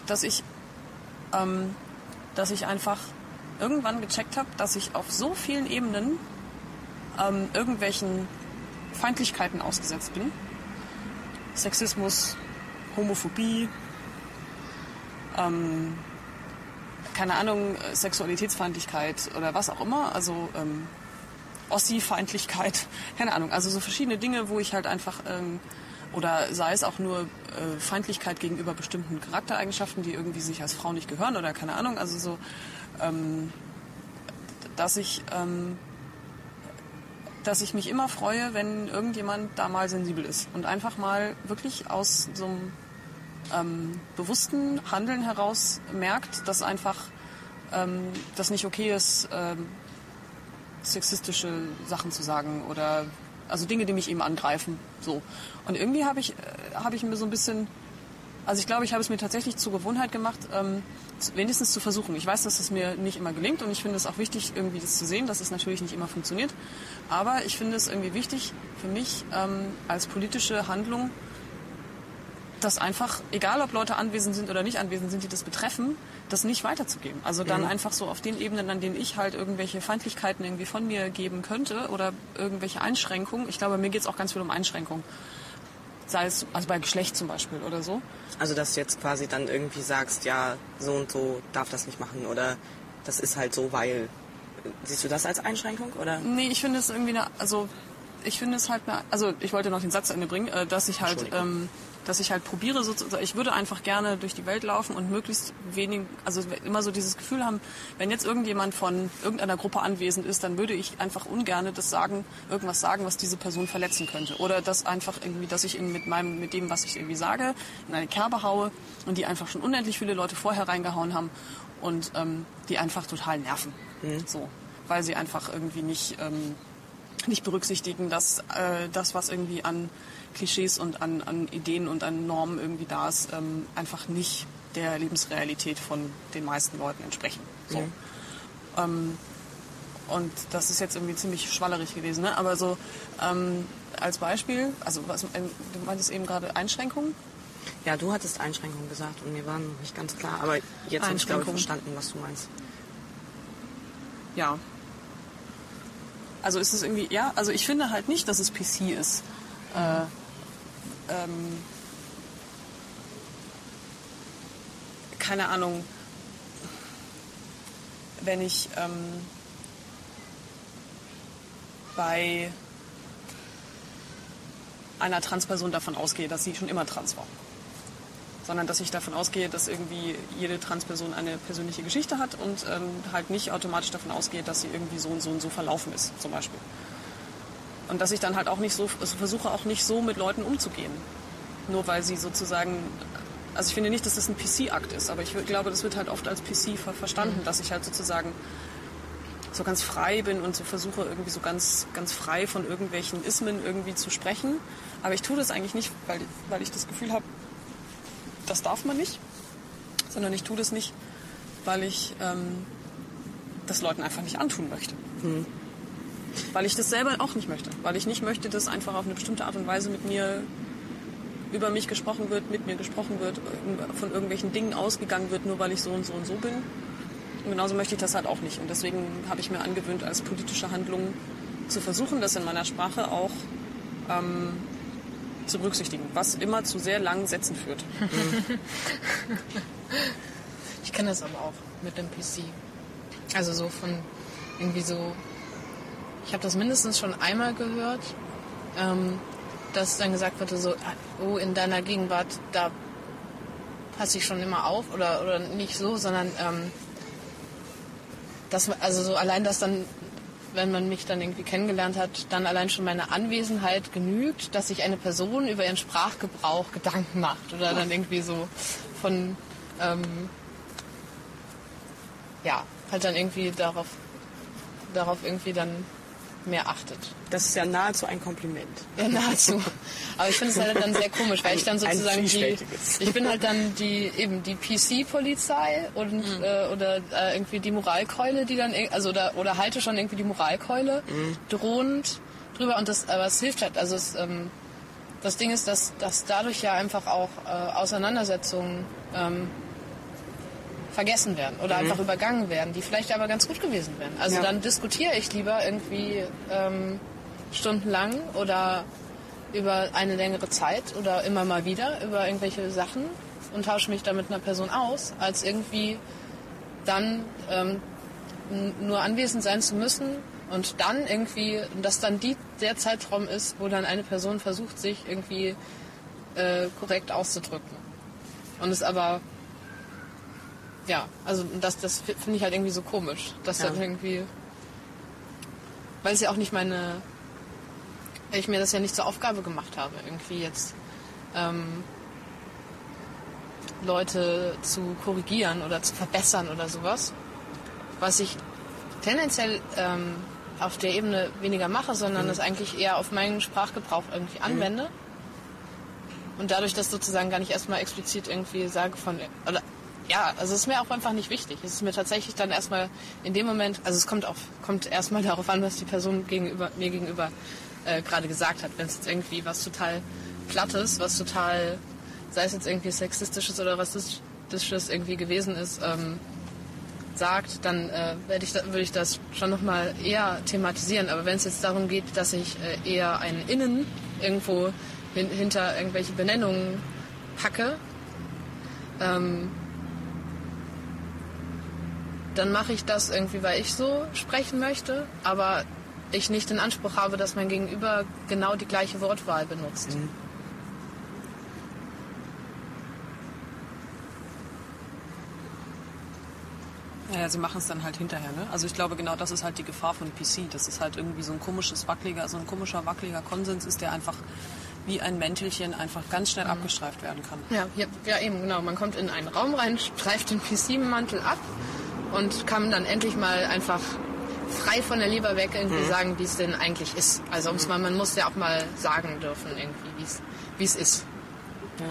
dass ich, ähm, dass ich einfach irgendwann gecheckt habe, dass ich auf so vielen Ebenen ähm, irgendwelchen Feindlichkeiten ausgesetzt bin. Sexismus, Homophobie, ähm, keine Ahnung, Sexualitätsfeindlichkeit oder was auch immer, also ähm, Ossi-Feindlichkeit, keine Ahnung, also so verschiedene Dinge, wo ich halt einfach, ähm, oder sei es auch nur äh, Feindlichkeit gegenüber bestimmten Charaktereigenschaften, die irgendwie sich als Frau nicht gehören oder keine Ahnung, also so, ähm, dass ich, ähm, dass ich mich immer freue, wenn irgendjemand da mal sensibel ist und einfach mal wirklich aus so einem ähm, bewussten Handeln heraus merkt, dass einfach ähm, das nicht okay ist, ähm, sexistische Sachen zu sagen oder also Dinge, die mich eben angreifen. So. Und irgendwie habe ich, äh, hab ich mir so ein bisschen, also ich glaube, ich habe es mir tatsächlich zur Gewohnheit gemacht, ähm, wenigstens zu versuchen. Ich weiß, dass es mir nicht immer gelingt und ich finde es auch wichtig, irgendwie das zu sehen, dass es natürlich nicht immer funktioniert. Aber ich finde es irgendwie wichtig für mich ähm, als politische Handlung das einfach, egal ob Leute anwesend sind oder nicht anwesend sind, die das betreffen, das nicht weiterzugeben. Also dann mhm. einfach so auf den Ebenen, an denen ich halt irgendwelche Feindlichkeiten irgendwie von mir geben könnte oder irgendwelche Einschränkungen. Ich glaube, mir geht es auch ganz viel um Einschränkungen. sei es also bei Geschlecht zum Beispiel oder so. Also dass du jetzt quasi dann irgendwie sagst, ja, so und so darf das nicht machen oder das ist halt so, weil. Siehst du das als Einschränkung oder? Nee, ich finde es irgendwie eine, also ich finde es halt eine, also ich wollte noch den Satz zu Ende bringen, äh, dass ich halt, ähm, dass ich halt probiere, sozusagen, ich würde einfach gerne durch die Welt laufen und möglichst wenig, also immer so dieses Gefühl haben, wenn jetzt irgendjemand von irgendeiner Gruppe anwesend ist, dann würde ich einfach ungerne das sagen, irgendwas sagen, was diese Person verletzen könnte. Oder das einfach irgendwie, dass ich eben mit meinem, mit dem, was ich irgendwie sage, in eine Kerbe haue und die einfach schon unendlich viele Leute vorher reingehauen haben und ähm, die einfach total nerven. So. Weil sie einfach irgendwie nicht, ähm, nicht berücksichtigen, dass äh, das, was irgendwie an Klischees und an, an Ideen und an Normen irgendwie da ist, ähm, einfach nicht der Lebensrealität von den meisten Leuten entsprechen. So. Ähm, und das ist jetzt irgendwie ziemlich schwallerig gewesen, ne? aber so ähm, als Beispiel, also was, ähm, du meintest eben gerade Einschränkungen. Ja, du hattest Einschränkungen gesagt und mir war noch nicht ganz klar, aber jetzt habe ich glaube ich verstanden, was du meinst. Ja. Also ist es irgendwie, ja, also ich finde halt nicht, dass es PC ist. Äh, ähm, keine Ahnung, wenn ich ähm, bei einer Transperson davon ausgehe, dass sie schon immer trans war. Sondern dass ich davon ausgehe, dass irgendwie jede Transperson eine persönliche Geschichte hat und ähm, halt nicht automatisch davon ausgehe, dass sie irgendwie so und so und so verlaufen ist, zum Beispiel. Und dass ich dann halt auch nicht so, also versuche auch nicht so mit Leuten umzugehen. Nur weil sie sozusagen, also ich finde nicht, dass das ein PC-Akt ist, aber ich glaube, das wird halt oft als PC ver verstanden, dass ich halt sozusagen so ganz frei bin und so versuche irgendwie so ganz, ganz frei von irgendwelchen Ismen irgendwie zu sprechen. Aber ich tue das eigentlich nicht, weil, weil ich das Gefühl habe, das darf man nicht, sondern ich tue das nicht, weil ich ähm, das Leuten einfach nicht antun möchte. Weil ich das selber auch nicht möchte. Weil ich nicht möchte, dass einfach auf eine bestimmte Art und Weise mit mir über mich gesprochen wird, mit mir gesprochen wird, von irgendwelchen Dingen ausgegangen wird, nur weil ich so und so und so bin. Und genauso möchte ich das halt auch nicht. Und deswegen habe ich mir angewöhnt, als politische Handlung zu versuchen, das in meiner Sprache auch ähm, zu berücksichtigen, was immer zu sehr langen Sätzen führt. Ich kenne das aber auch mit dem PC. Also so von irgendwie so. Ich habe das mindestens schon einmal gehört, ähm, dass dann gesagt wurde, so, oh, in deiner Gegenwart, da passe ich schon immer auf oder, oder nicht so, sondern ähm, dass, man- also so allein das dann, wenn man mich dann irgendwie kennengelernt hat, dann allein schon meine Anwesenheit genügt, dass sich eine Person über ihren Sprachgebrauch Gedanken macht oder dann irgendwie so von ähm, ja, halt dann irgendwie darauf, darauf irgendwie dann mehr achtet. Das ist ja nahezu ein Kompliment. Ja, nahezu. Aber ich finde es halt dann sehr komisch, weil ich dann Ein- ein sozusagen die, ich bin halt dann die eben die PC-Polizei und Mhm. äh, oder äh, irgendwie die Moralkeule, die dann also oder oder halte schon irgendwie die Moralkeule Mhm. drohend drüber und das aber es hilft halt. Also es, ähm, das Ding ist, dass dass dadurch ja einfach auch äh, Auseinandersetzungen ähm, vergessen werden oder einfach übergangen werden, die vielleicht aber ganz gut gewesen wären. Also Ja. dann diskutiere ich lieber irgendwie ähm, stundenlang oder über eine längere Zeit oder immer mal wieder über irgendwelche Sachen und tausche mich da mit einer Person aus, als irgendwie dann ähm, nur anwesend sein zu müssen und dann irgendwie, dass dann die, der Zeitraum ist, wo dann eine Person versucht, sich irgendwie äh, korrekt auszudrücken. Und es aber, ja, also das, das finde ich halt irgendwie so komisch, dass Ja. dann irgendwie, weil es ja auch nicht meine, ich mir das ja nicht zur Aufgabe gemacht habe, irgendwie jetzt ähm, Leute zu korrigieren oder zu verbessern oder sowas. Was ich tendenziell ähm, auf der Ebene weniger mache, sondern es eigentlich eher auf meinen Sprachgebrauch irgendwie anwende. Und dadurch das sozusagen gar nicht erstmal explizit irgendwie sage von, oder ja, also es ist mir auch einfach nicht wichtig. Es ist mir tatsächlich dann erstmal in dem Moment, also es kommt auch, kommt erstmal darauf an, was die Person gegenüber, mir gegenüber äh, gerade gesagt hat. Wenn es jetzt irgendwie was total Plattes, was total, sei es jetzt irgendwie sexistisches oder rassistisches irgendwie gewesen ist, ähm, sagt, dann äh, ich würde ich das schon nochmal eher thematisieren. Aber wenn es jetzt darum geht, dass ich äh, eher ein Innen irgendwo hin, hinter irgendwelche Benennungen packe, ähm, dann mache ich das irgendwie, weil ich so sprechen möchte, aber ich nicht den Anspruch habe, dass mein Gegenüber genau die gleiche Wortwahl benutzt. Mhm. Ja, sie machen es dann halt hinterher, ne? Also ich glaube, genau das ist halt die Gefahr von PC. Das ist halt irgendwie so ein komisches, wackeliger, so ein komischer, wackeliger Konsens ist, der einfach wie ein Mäntelchen einfach ganz schnell abgestreift werden kann. Ja, ja, ja, eben, genau. Man kommt in einen Raum rein, streift den PC-Mantel ab und kann dann endlich mal einfach frei von der Leber weg irgendwie sagen, wie es denn eigentlich ist. Also um's mal, man muss ja auch mal sagen dürfen, irgendwie, wie es ist. Ja.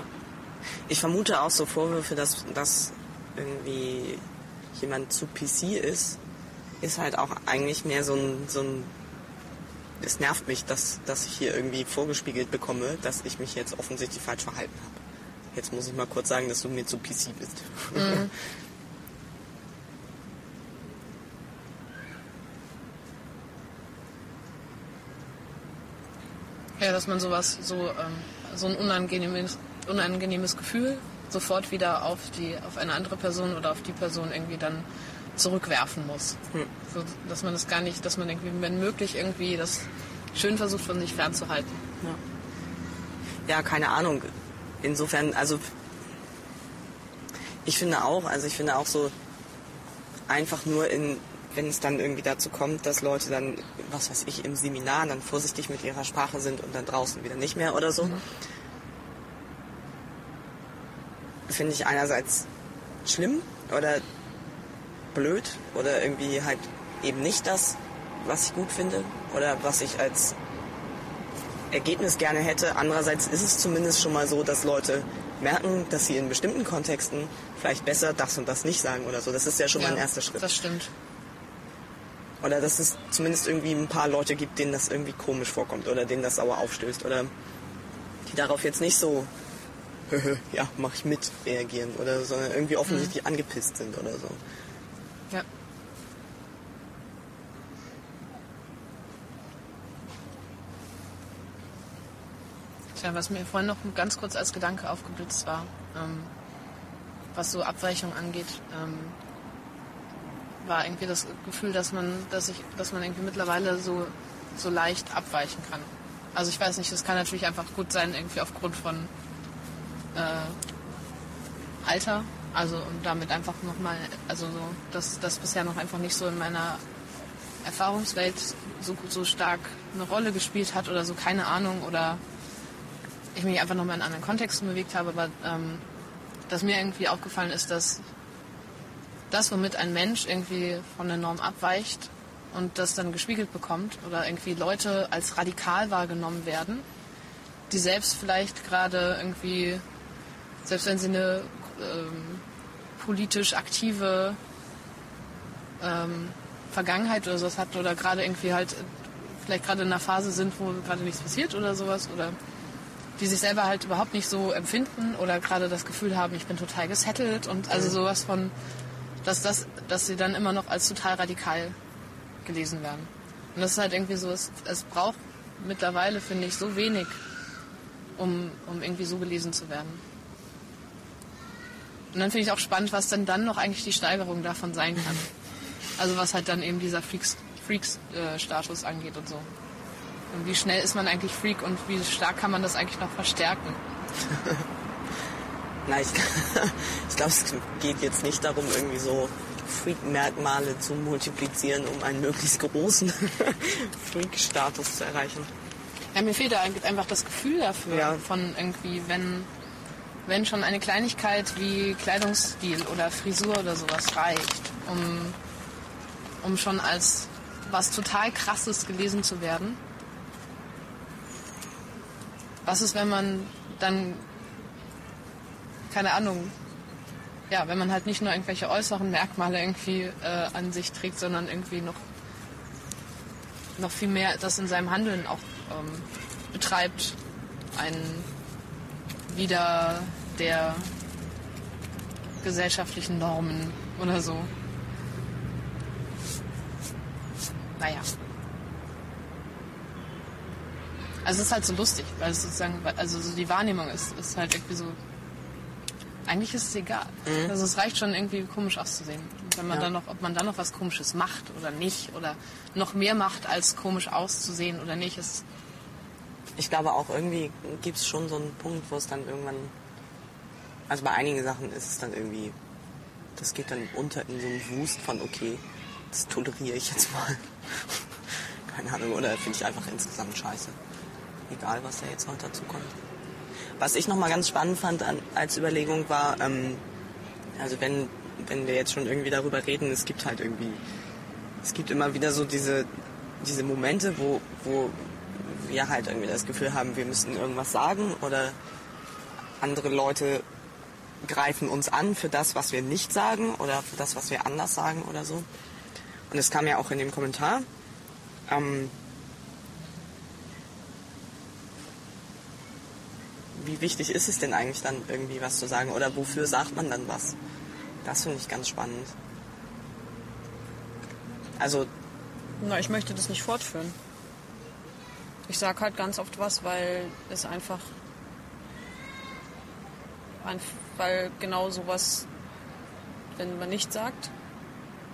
Ich vermute auch so Vorwürfe, dass, dass irgendwie jemand zu PC ist, ist halt auch eigentlich mehr so ein, so ein es nervt mich, dass, dass ich hier irgendwie vorgespiegelt bekomme, dass ich mich jetzt offensichtlich falsch verhalten habe. Jetzt muss ich mal kurz sagen, dass du mir zu PC bist. Ja, dass man sowas, so, ähm, so ein unangenehmes, unangenehmes Gefühl sofort wieder auf, die, auf eine andere Person oder auf die Person irgendwie dann zurückwerfen muss. Hm. So, dass man das gar nicht, dass man irgendwie, wenn möglich, irgendwie das schön versucht, von sich fernzuhalten. Ja. ja, keine Ahnung. Insofern, also ich finde auch, also ich finde auch so einfach nur in, wenn es dann irgendwie dazu kommt, dass Leute dann, was weiß ich, im Seminar dann vorsichtig mit ihrer Sprache sind und dann draußen wieder nicht mehr oder so. Finde ich einerseits schlimm oder blöd oder irgendwie halt eben nicht das, was ich gut finde oder was ich als Ergebnis gerne hätte. Andererseits ist es zumindest schon mal so, dass Leute merken, dass sie in bestimmten Kontexten vielleicht besser das und das nicht sagen oder so. Das ist ja schon mal ein erster Schritt. Das stimmt. Oder dass es zumindest irgendwie ein paar Leute gibt, denen das irgendwie komisch vorkommt oder denen das sauer aufstößt oder die darauf jetzt nicht so, ja, mach ich mit reagieren oder sondern irgendwie offensichtlich angepisst sind oder so. Ja. Tja, was mir vorhin noch ganz kurz als Gedanke aufgeblitzt war, ähm, was so Abweichung angeht, ähm, war irgendwie das Gefühl, dass man, dass ich, dass man irgendwie mittlerweile so, so leicht abweichen kann. Also ich weiß nicht, das kann natürlich einfach gut sein, irgendwie aufgrund von äh, Alter, also und damit einfach nochmal, also so, dass das bisher noch einfach nicht so in meiner Erfahrungswelt so, so stark eine Rolle gespielt hat oder so, keine Ahnung, oder ich mich einfach nochmal in anderen Kontexten bewegt habe, aber ähm, dass mir irgendwie aufgefallen ist, dass das, womit ein Mensch irgendwie von der Norm abweicht und das dann gespiegelt bekommt oder irgendwie Leute als radikal wahrgenommen werden, die selbst vielleicht gerade irgendwie, selbst wenn sie eine ähm, politisch aktive ähm, Vergangenheit oder sowas hatten oder gerade irgendwie halt vielleicht gerade in einer Phase sind, wo gerade nichts passiert oder sowas oder die sich selber halt überhaupt nicht so empfinden oder gerade das Gefühl haben, ich bin total gesettelt und also sowas von, dass das, dass sie dann immer noch als total radikal gelesen werden. Und das ist halt irgendwie so, es, es braucht mittlerweile, finde ich, so wenig, um, um irgendwie so gelesen zu werden. Und dann finde ich auch spannend, was denn dann noch eigentlich die Steigerung davon sein kann. Also was halt dann eben dieser Freaks-Status Freaks, äh, angeht und so. Und wie schnell ist man eigentlich Freak und wie stark kann man das eigentlich noch verstärken? Na, ich, ich glaube, es geht jetzt nicht darum, irgendwie so Freak-Merkmale zu multiplizieren, um einen möglichst großen Freak-Status zu erreichen. Ja, mir fehlt da einfach das Gefühl dafür, Ja. von irgendwie, wenn, wenn schon eine Kleinigkeit wie Kleidungsstil oder Frisur oder sowas reicht, um, um schon als was total krasses gelesen zu werden. Was ist, wenn man dann, keine Ahnung, ja, wenn man halt nicht nur irgendwelche äußeren Merkmale irgendwie äh, an sich trägt, sondern irgendwie noch, noch viel mehr das in seinem Handeln auch ähm, betreibt, einen wieder der gesellschaftlichen Normen oder so. Naja. Also es ist halt so lustig, weil es sozusagen, also so die Wahrnehmung ist, ist halt irgendwie so. Eigentlich ist es egal. Mhm. Also es reicht schon irgendwie komisch auszusehen. Wenn man Ja. dann noch, ob man dann noch was Komisches macht oder nicht oder noch mehr macht als komisch auszusehen oder nicht, ist Ich glaube auch irgendwie gibt es schon so einen Punkt, wo es dann irgendwann. Also bei einigen Sachen ist es dann irgendwie. Das geht dann unter in so einen Wust von, okay, das toleriere ich jetzt mal. Keine Ahnung, oder finde ich einfach insgesamt scheiße. Egal, was da jetzt noch dazu kommt. Was ich nochmal ganz spannend fand an, als Überlegung war, ähm, also wenn, wenn wir jetzt schon irgendwie darüber reden, es gibt halt irgendwie, es gibt immer wieder so diese, diese Momente, wo, wo wir halt irgendwie das Gefühl haben, wir müssten irgendwas sagen oder andere Leute greifen uns an für das, was wir nicht sagen oder für das, was wir anders sagen oder so. Und es kam ja auch in dem Kommentar. Ähm, wie wichtig ist es denn eigentlich dann irgendwie was zu sagen oder wofür sagt man dann was? Das finde ich ganz spannend. Also Na, ich möchte das nicht fortführen. Ich sage halt ganz oft was, weil es einfach, ein, weil genau sowas, wenn man nicht sagt,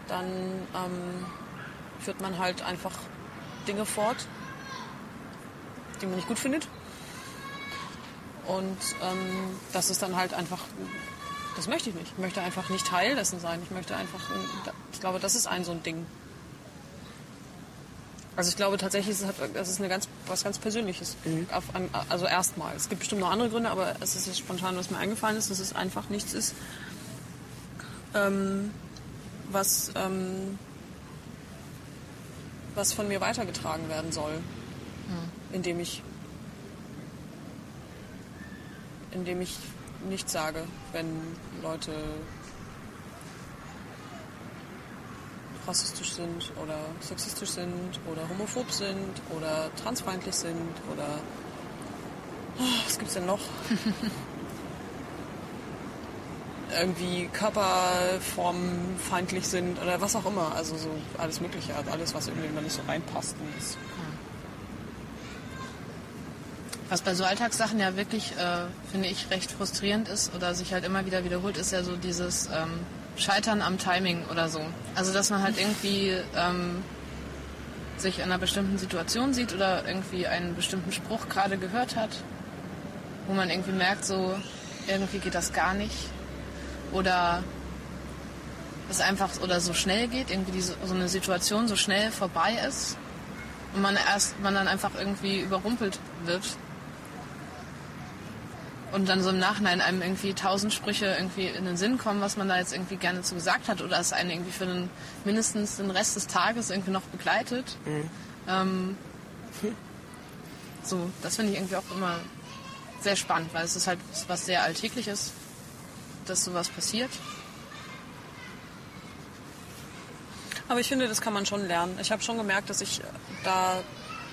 dann ähm, führt man halt einfach Dinge fort, die man nicht gut findet. Und ähm, das ist dann halt einfach, das möchte ich nicht. Ich möchte einfach nicht Teil dessen sein. Ich möchte einfach, ich glaube, das ist ein so ein Ding. Also ich glaube tatsächlich, es ist eine ganz, was ganz Persönliches. Auf einem, also erstmal. Es gibt bestimmt noch andere Gründe, aber es ist jetzt spontan, was mir eingefallen ist, dass es einfach nichts ist, ähm, was, ähm, was von mir weitergetragen werden soll. Indem ich indem ich nichts sage, wenn Leute rassistisch sind oder sexistisch sind oder homophob sind oder transfeindlich sind oder oh, was gibt's denn noch? irgendwie körperformfeindlich sind oder was auch immer. Also so alles Mögliche, also alles, was irgendwie mal nicht so reinpasst. Und das, Was bei so Alltagssachen ja wirklich, äh, finde ich, recht frustrierend ist oder sich halt immer wieder wiederholt, ist ja so dieses ähm, Scheitern am Timing oder so. Also dass man halt irgendwie ähm, sich in einer bestimmten Situation sieht oder irgendwie einen bestimmten Spruch gerade gehört hat, wo man irgendwie merkt, so irgendwie geht das gar nicht. Oder es einfach oder so schnell geht, irgendwie diese, so eine Situation so schnell vorbei ist und man erst man dann einfach irgendwie überrumpelt wird und dann so im Nachhinein einem irgendwie tausend Sprüche irgendwie in den Sinn kommen, was man da jetzt irgendwie gerne zu gesagt hat oder es einen irgendwie für den, mindestens den Rest des Tages irgendwie noch begleitet. Ähm, so, das finde ich irgendwie auch immer sehr spannend, weil es ist halt was sehr Alltägliches, dass sowas passiert. Aber ich finde, das kann man schon lernen. Ich habe schon gemerkt, dass ich da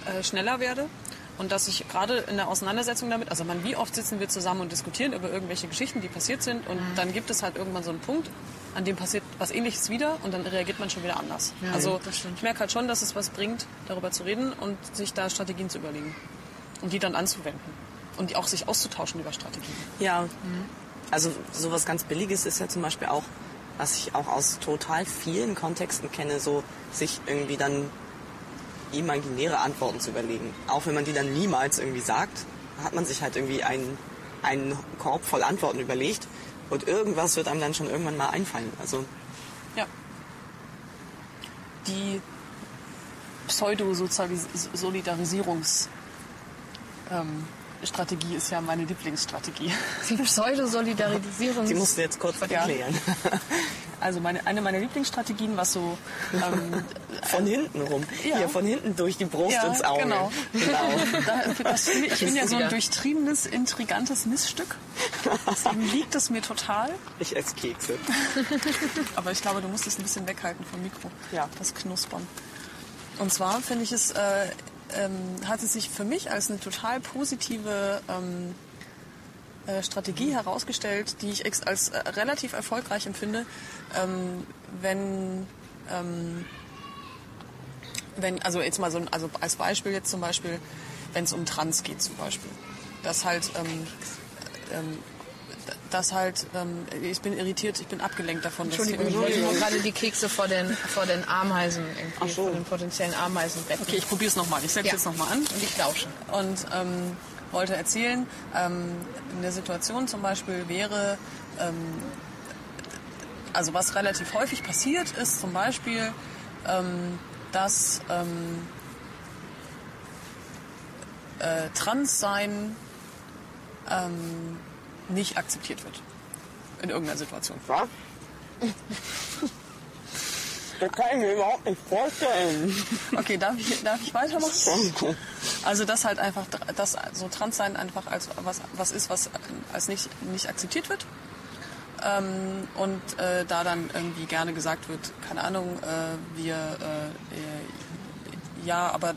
äh, schneller werde und dass ich gerade in der Auseinandersetzung damit, also man, wie oft sitzen wir zusammen und diskutieren über irgendwelche Geschichten, die passiert sind und dann gibt es halt irgendwann so einen Punkt, an dem passiert was ähnliches wieder und dann reagiert man schon wieder anders. Ja, also ich merke halt schon, dass es was bringt, darüber zu reden und sich da Strategien zu überlegen. Und die dann anzuwenden. Und die auch sich auszutauschen über Strategien. Ja, also sowas ganz Billiges ist ja zum Beispiel auch, was ich auch aus total vielen Kontexten kenne, so sich irgendwie dann imaginäre Antworten zu überlegen. Auch wenn man die dann niemals irgendwie sagt, hat man sich halt irgendwie einen, einen Korb voll Antworten überlegt und irgendwas wird einem dann schon irgendwann mal einfallen. Also Ja. Die Pseudo-Solidarisierungs- ähm, Strategie ist ja meine Lieblingsstrategie. Die Pseudosolidarisierung. die musst du jetzt kurz Ja. erklären. Also meine, eine meiner Lieblingsstrategien, was so ähm, Von hinten rum. Ja. Hier von hinten durch die Brust Ja, ins Auge. genau. genau. da, das, finde ich bin ja so ein durchtriebenes, intrigantes Missstück. Deswegen liegt es mir total. Ich esse Kekse. Aber ich glaube, du musst es ein bisschen weghalten vom Mikro. Ja. Das Knuspern. Und zwar finde ich es, äh, ähm, hat es sich für mich als eine total positive ähm, äh, Strategie herausgestellt, die ich als äh, relativ erfolgreich empfinde, ähm, wenn, ähm, wenn, also jetzt mal so, ein- also als Beispiel jetzt zum Beispiel, wenn es um Trans geht zum Beispiel. Das halt, ähm, ähm, das halt, ähm, ich bin irritiert, ich bin abgelenkt davon. dass ich wollte gerade die Kekse vor den, vor den Ameisen, irgendwie, Ach so. vor den potenziellen Ameisen retten. Okay, ich probiere es nochmal. Ich setze Ja. jetzt nochmal an. Und ich lausche. und ähm, wollte erzählen, ähm, in der Situation zum Beispiel wäre, ähm, also was relativ häufig passiert ist zum Beispiel, ähm, dass ähm, äh, Transsein ähm, nicht akzeptiert wird in irgendeiner Situation. Was? Das kann ich mir überhaupt nicht vorstellen. Okay, darf ich, darf ich weitermachen? Also dass halt einfach, dass so Transsein einfach als was, was ist, was als nicht, nicht akzeptiert wird. Ähm, und äh, da dann irgendwie gerne gesagt wird, keine Ahnung, äh, wir, äh, äh, ja, aber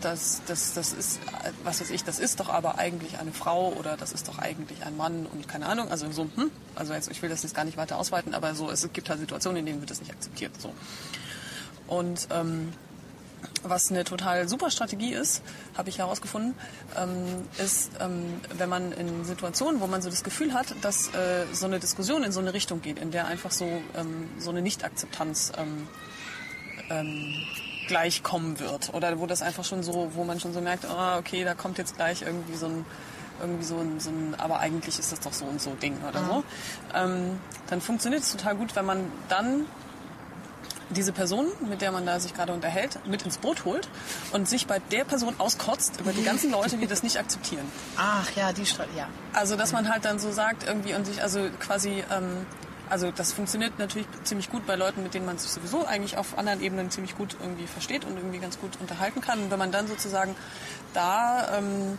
das, das, das ist, was weiß ich, das ist doch aber eigentlich eine Frau oder das ist doch eigentlich ein Mann und keine Ahnung, also so, hm, also jetzt, ich will das jetzt gar nicht weiter ausweiten, aber so, es gibt halt Situationen, in denen wird das nicht akzeptiert, so. Und ähm, was eine total super Strategie ist, habe ich herausgefunden, ähm, ist, ähm, wenn man in Situationen, wo man so das Gefühl hat, dass äh, so eine Diskussion in so eine Richtung geht, in der einfach so, ähm, so eine Nichtakzeptanz ähm, ähm, gleich kommen wird oder wo das einfach schon so, wo man schon so merkt, ah, okay, da kommt jetzt gleich irgendwie so ein irgendwie so ein, so ein, aber eigentlich ist das doch so und so Ding oder so, ähm, dann funktioniert es total gut, wenn man dann diese Person, mit der man da sich gerade unterhält, mit ins Boot holt und sich bei der Person auskotzt über die ganzen Leute, die das nicht akzeptieren. Ach ja, die Strategie, ja. Also dass man halt dann so sagt irgendwie und sich also quasi, ähm, also das funktioniert natürlich ziemlich gut bei Leuten, mit denen man sich sowieso eigentlich auf anderen Ebenen ziemlich gut irgendwie versteht und irgendwie ganz gut unterhalten kann. Und wenn man dann sozusagen da ähm,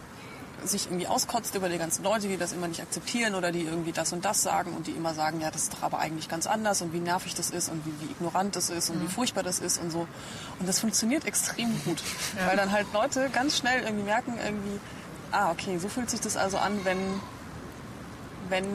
sich irgendwie auskotzt über die ganzen Leute, die das immer nicht akzeptieren oder die irgendwie das und das sagen und die immer sagen, ja, das ist doch aber eigentlich ganz anders und wie nervig das ist und wie, wie ignorant das ist und wie furchtbar das ist und so. Und das funktioniert extrem gut, weil dann halt Leute ganz schnell irgendwie merken, irgendwie, ah, okay, so fühlt sich das also an, wenn, wenn,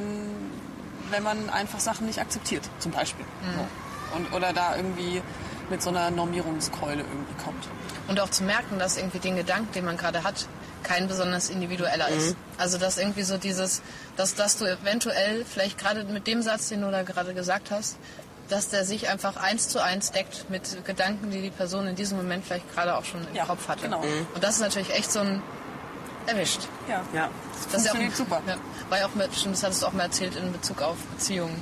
wenn man einfach Sachen nicht akzeptiert, zum Beispiel. So. Und, oder da irgendwie mit so einer Normierungskeule irgendwie kommt. Und auch zu merken, dass irgendwie den Gedanken, den man gerade hat, kein besonders individueller ist. Also dass irgendwie so dieses, dass, dass du eventuell vielleicht gerade mit dem Satz, den du da gerade gesagt hast, dass der sich einfach eins zu eins deckt mit Gedanken, die die Person in diesem Moment vielleicht gerade auch schon im Ja, Kopf hatte. genau. Und das ist natürlich echt so ein erwischt. Ja. Ja. Das ist ja auch, Funktioniert super. Ja, war ja auch mit, stimmt, das hattest du auch mal erzählt in Bezug auf Beziehungen.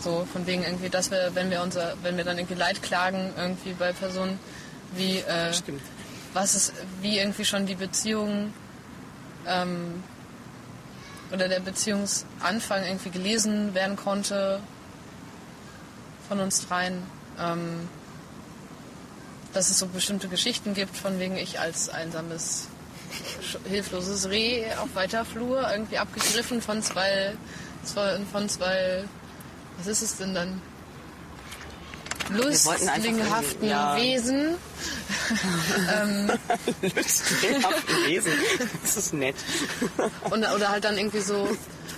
So, von wegen irgendwie, dass wir, wenn wir unser, wenn wir dann irgendwie Leid klagen, irgendwie bei Personen, wie, äh, Stimmt. was ist, wie irgendwie schon die Beziehung, ähm, oder der Beziehungsanfang irgendwie gelesen werden konnte von uns dreien. Ähm, dass es so bestimmte Geschichten gibt, von wegen ich als einsames hilfloses Reh auf weiter Flur irgendwie abgegriffen von zwei, zwei von zwei was ist es denn dann irgendwie- ja. Wesen Lüstrinhaften Wesen. Das ist nett. und, oder halt dann irgendwie so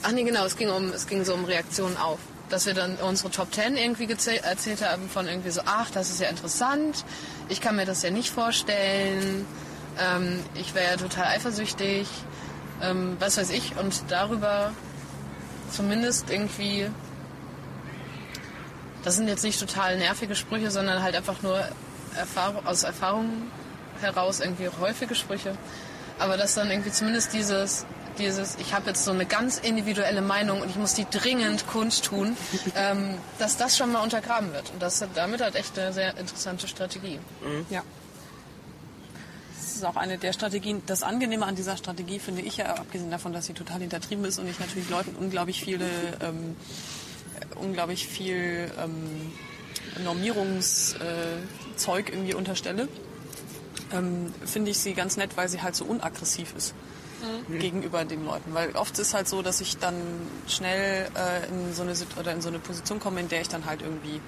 ach nee genau es ging um es ging so um Reaktionen auf dass wir dann unsere Top Ten irgendwie erzählt haben von irgendwie so ach das ist ja interessant ich kann mir das ja nicht vorstellen ähm, ich wäre ja total eifersüchtig ähm, was weiß ich und darüber zumindest irgendwie das sind jetzt nicht total nervige Sprüche, sondern halt einfach nur Erfahrung, aus Erfahrung heraus irgendwie häufige Sprüche. Aber dass dann irgendwie zumindest dieses, dieses ich habe jetzt so eine ganz individuelle Meinung und ich muss die dringend kundtun, ähm, dass das schon mal untergraben wird. Und das hat damit halt echt eine sehr interessante Strategie. Ja. Das ist auch eine der Strategien. Das Angenehme an dieser Strategie finde ich ja, abgesehen davon, dass sie total hintertrieben ist und ich natürlich Leuten unglaublich viele, ähm, äh, unglaublich viel ähm, Normierungszeug äh, irgendwie unterstelle, ähm, finde ich sie ganz nett, weil sie halt so unaggressiv ist gegenüber den Leuten. Weil oft ist halt so, dass ich dann schnell äh, in so eine oder in so eine Position komme, in der ich dann halt irgendwie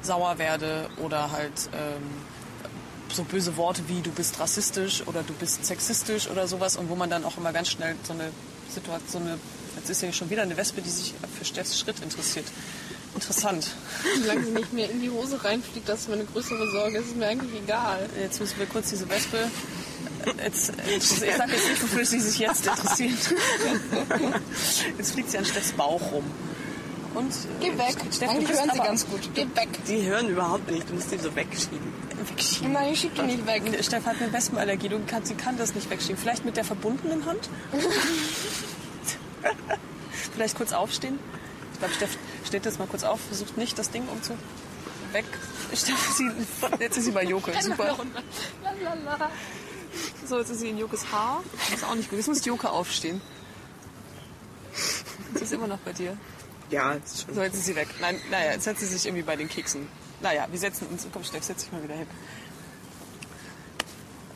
sauer werde oder halt ähm, so böse Worte wie du bist rassistisch oder du bist sexistisch oder sowas und wo man dann auch immer ganz schnell so eine Situation, so eine, jetzt ist ja schon wieder eine Wespe, die sich für Steffs Schritt interessiert. Interessant. Solange sie nicht mehr in die Hose reinfliegt, das ist mir eine größere Sorge. Das ist mir eigentlich egal. Jetzt müssen wir kurz diese Wespe Jetzt, jetzt, ich sag jetzt nicht, wofür sie sich jetzt interessieren. Jetzt fliegt sie an Steffs Bauch rum. Und, Geh weg. Steffen, Eigentlich bist hören sie ganz gut. Geht weg. Die hören überhaupt nicht. Du musst die so wegschieben. Wegschieben. Nein, ich schieb die nicht weg. Steff hat eine Wespenallergie. Du kann, sie kann das nicht wegschieben. Vielleicht mit der verbundenen Hand? Vielleicht kurz aufstehen? Ich glaube, Steff steht jetzt mal kurz auf, versucht nicht, das Ding umzu... Weg. Steff, sie, jetzt ist sie bei Joke. Super. So, jetzt ist sie in Jokes Haar. Das ist auch nicht gut. Jetzt muss Joke aufstehen. Sie ist immer noch bei dir. Ja, ist schon. So, jetzt ist sie weg. Nein, naja, jetzt setzt sie sich irgendwie bei den Keksen. Naja, wir setzen uns. Komm, Steff, setz dich mal wieder hin.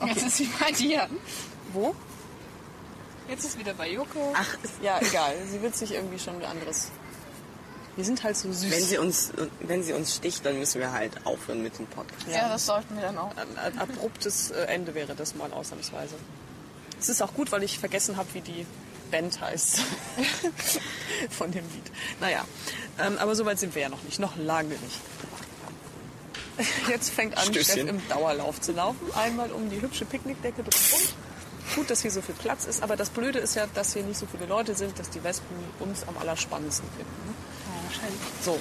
Jetzt ist sie bei dir. Wo? Jetzt ist wieder bei Joko. Ach, Ja, egal. Sie wird sich irgendwie schon ein anderes. Wir sind halt so süß. wenn sie, uns, wenn sie uns sticht, dann müssen wir halt aufhören mit dem Podcast. Ja, das sollten wir dann auch. ein, ein abruptes äh, Ende wäre das mal ausnahmsweise. Es ist auch gut, weil ich vergessen habe, wie die Band heißt von dem Lied. Naja, ähm, aber soweit sind wir ja noch nicht. Noch lange nicht. Jetzt fängt an, Stößchen. Steff im Dauerlauf zu laufen. Einmal um die hübsche Picknickdecke drumherum. Gut, dass hier so viel Platz ist, aber das Blöde ist ja, dass hier nicht so viele Leute sind, dass die Wespen uns am allerspannendsten finden. Ne? So.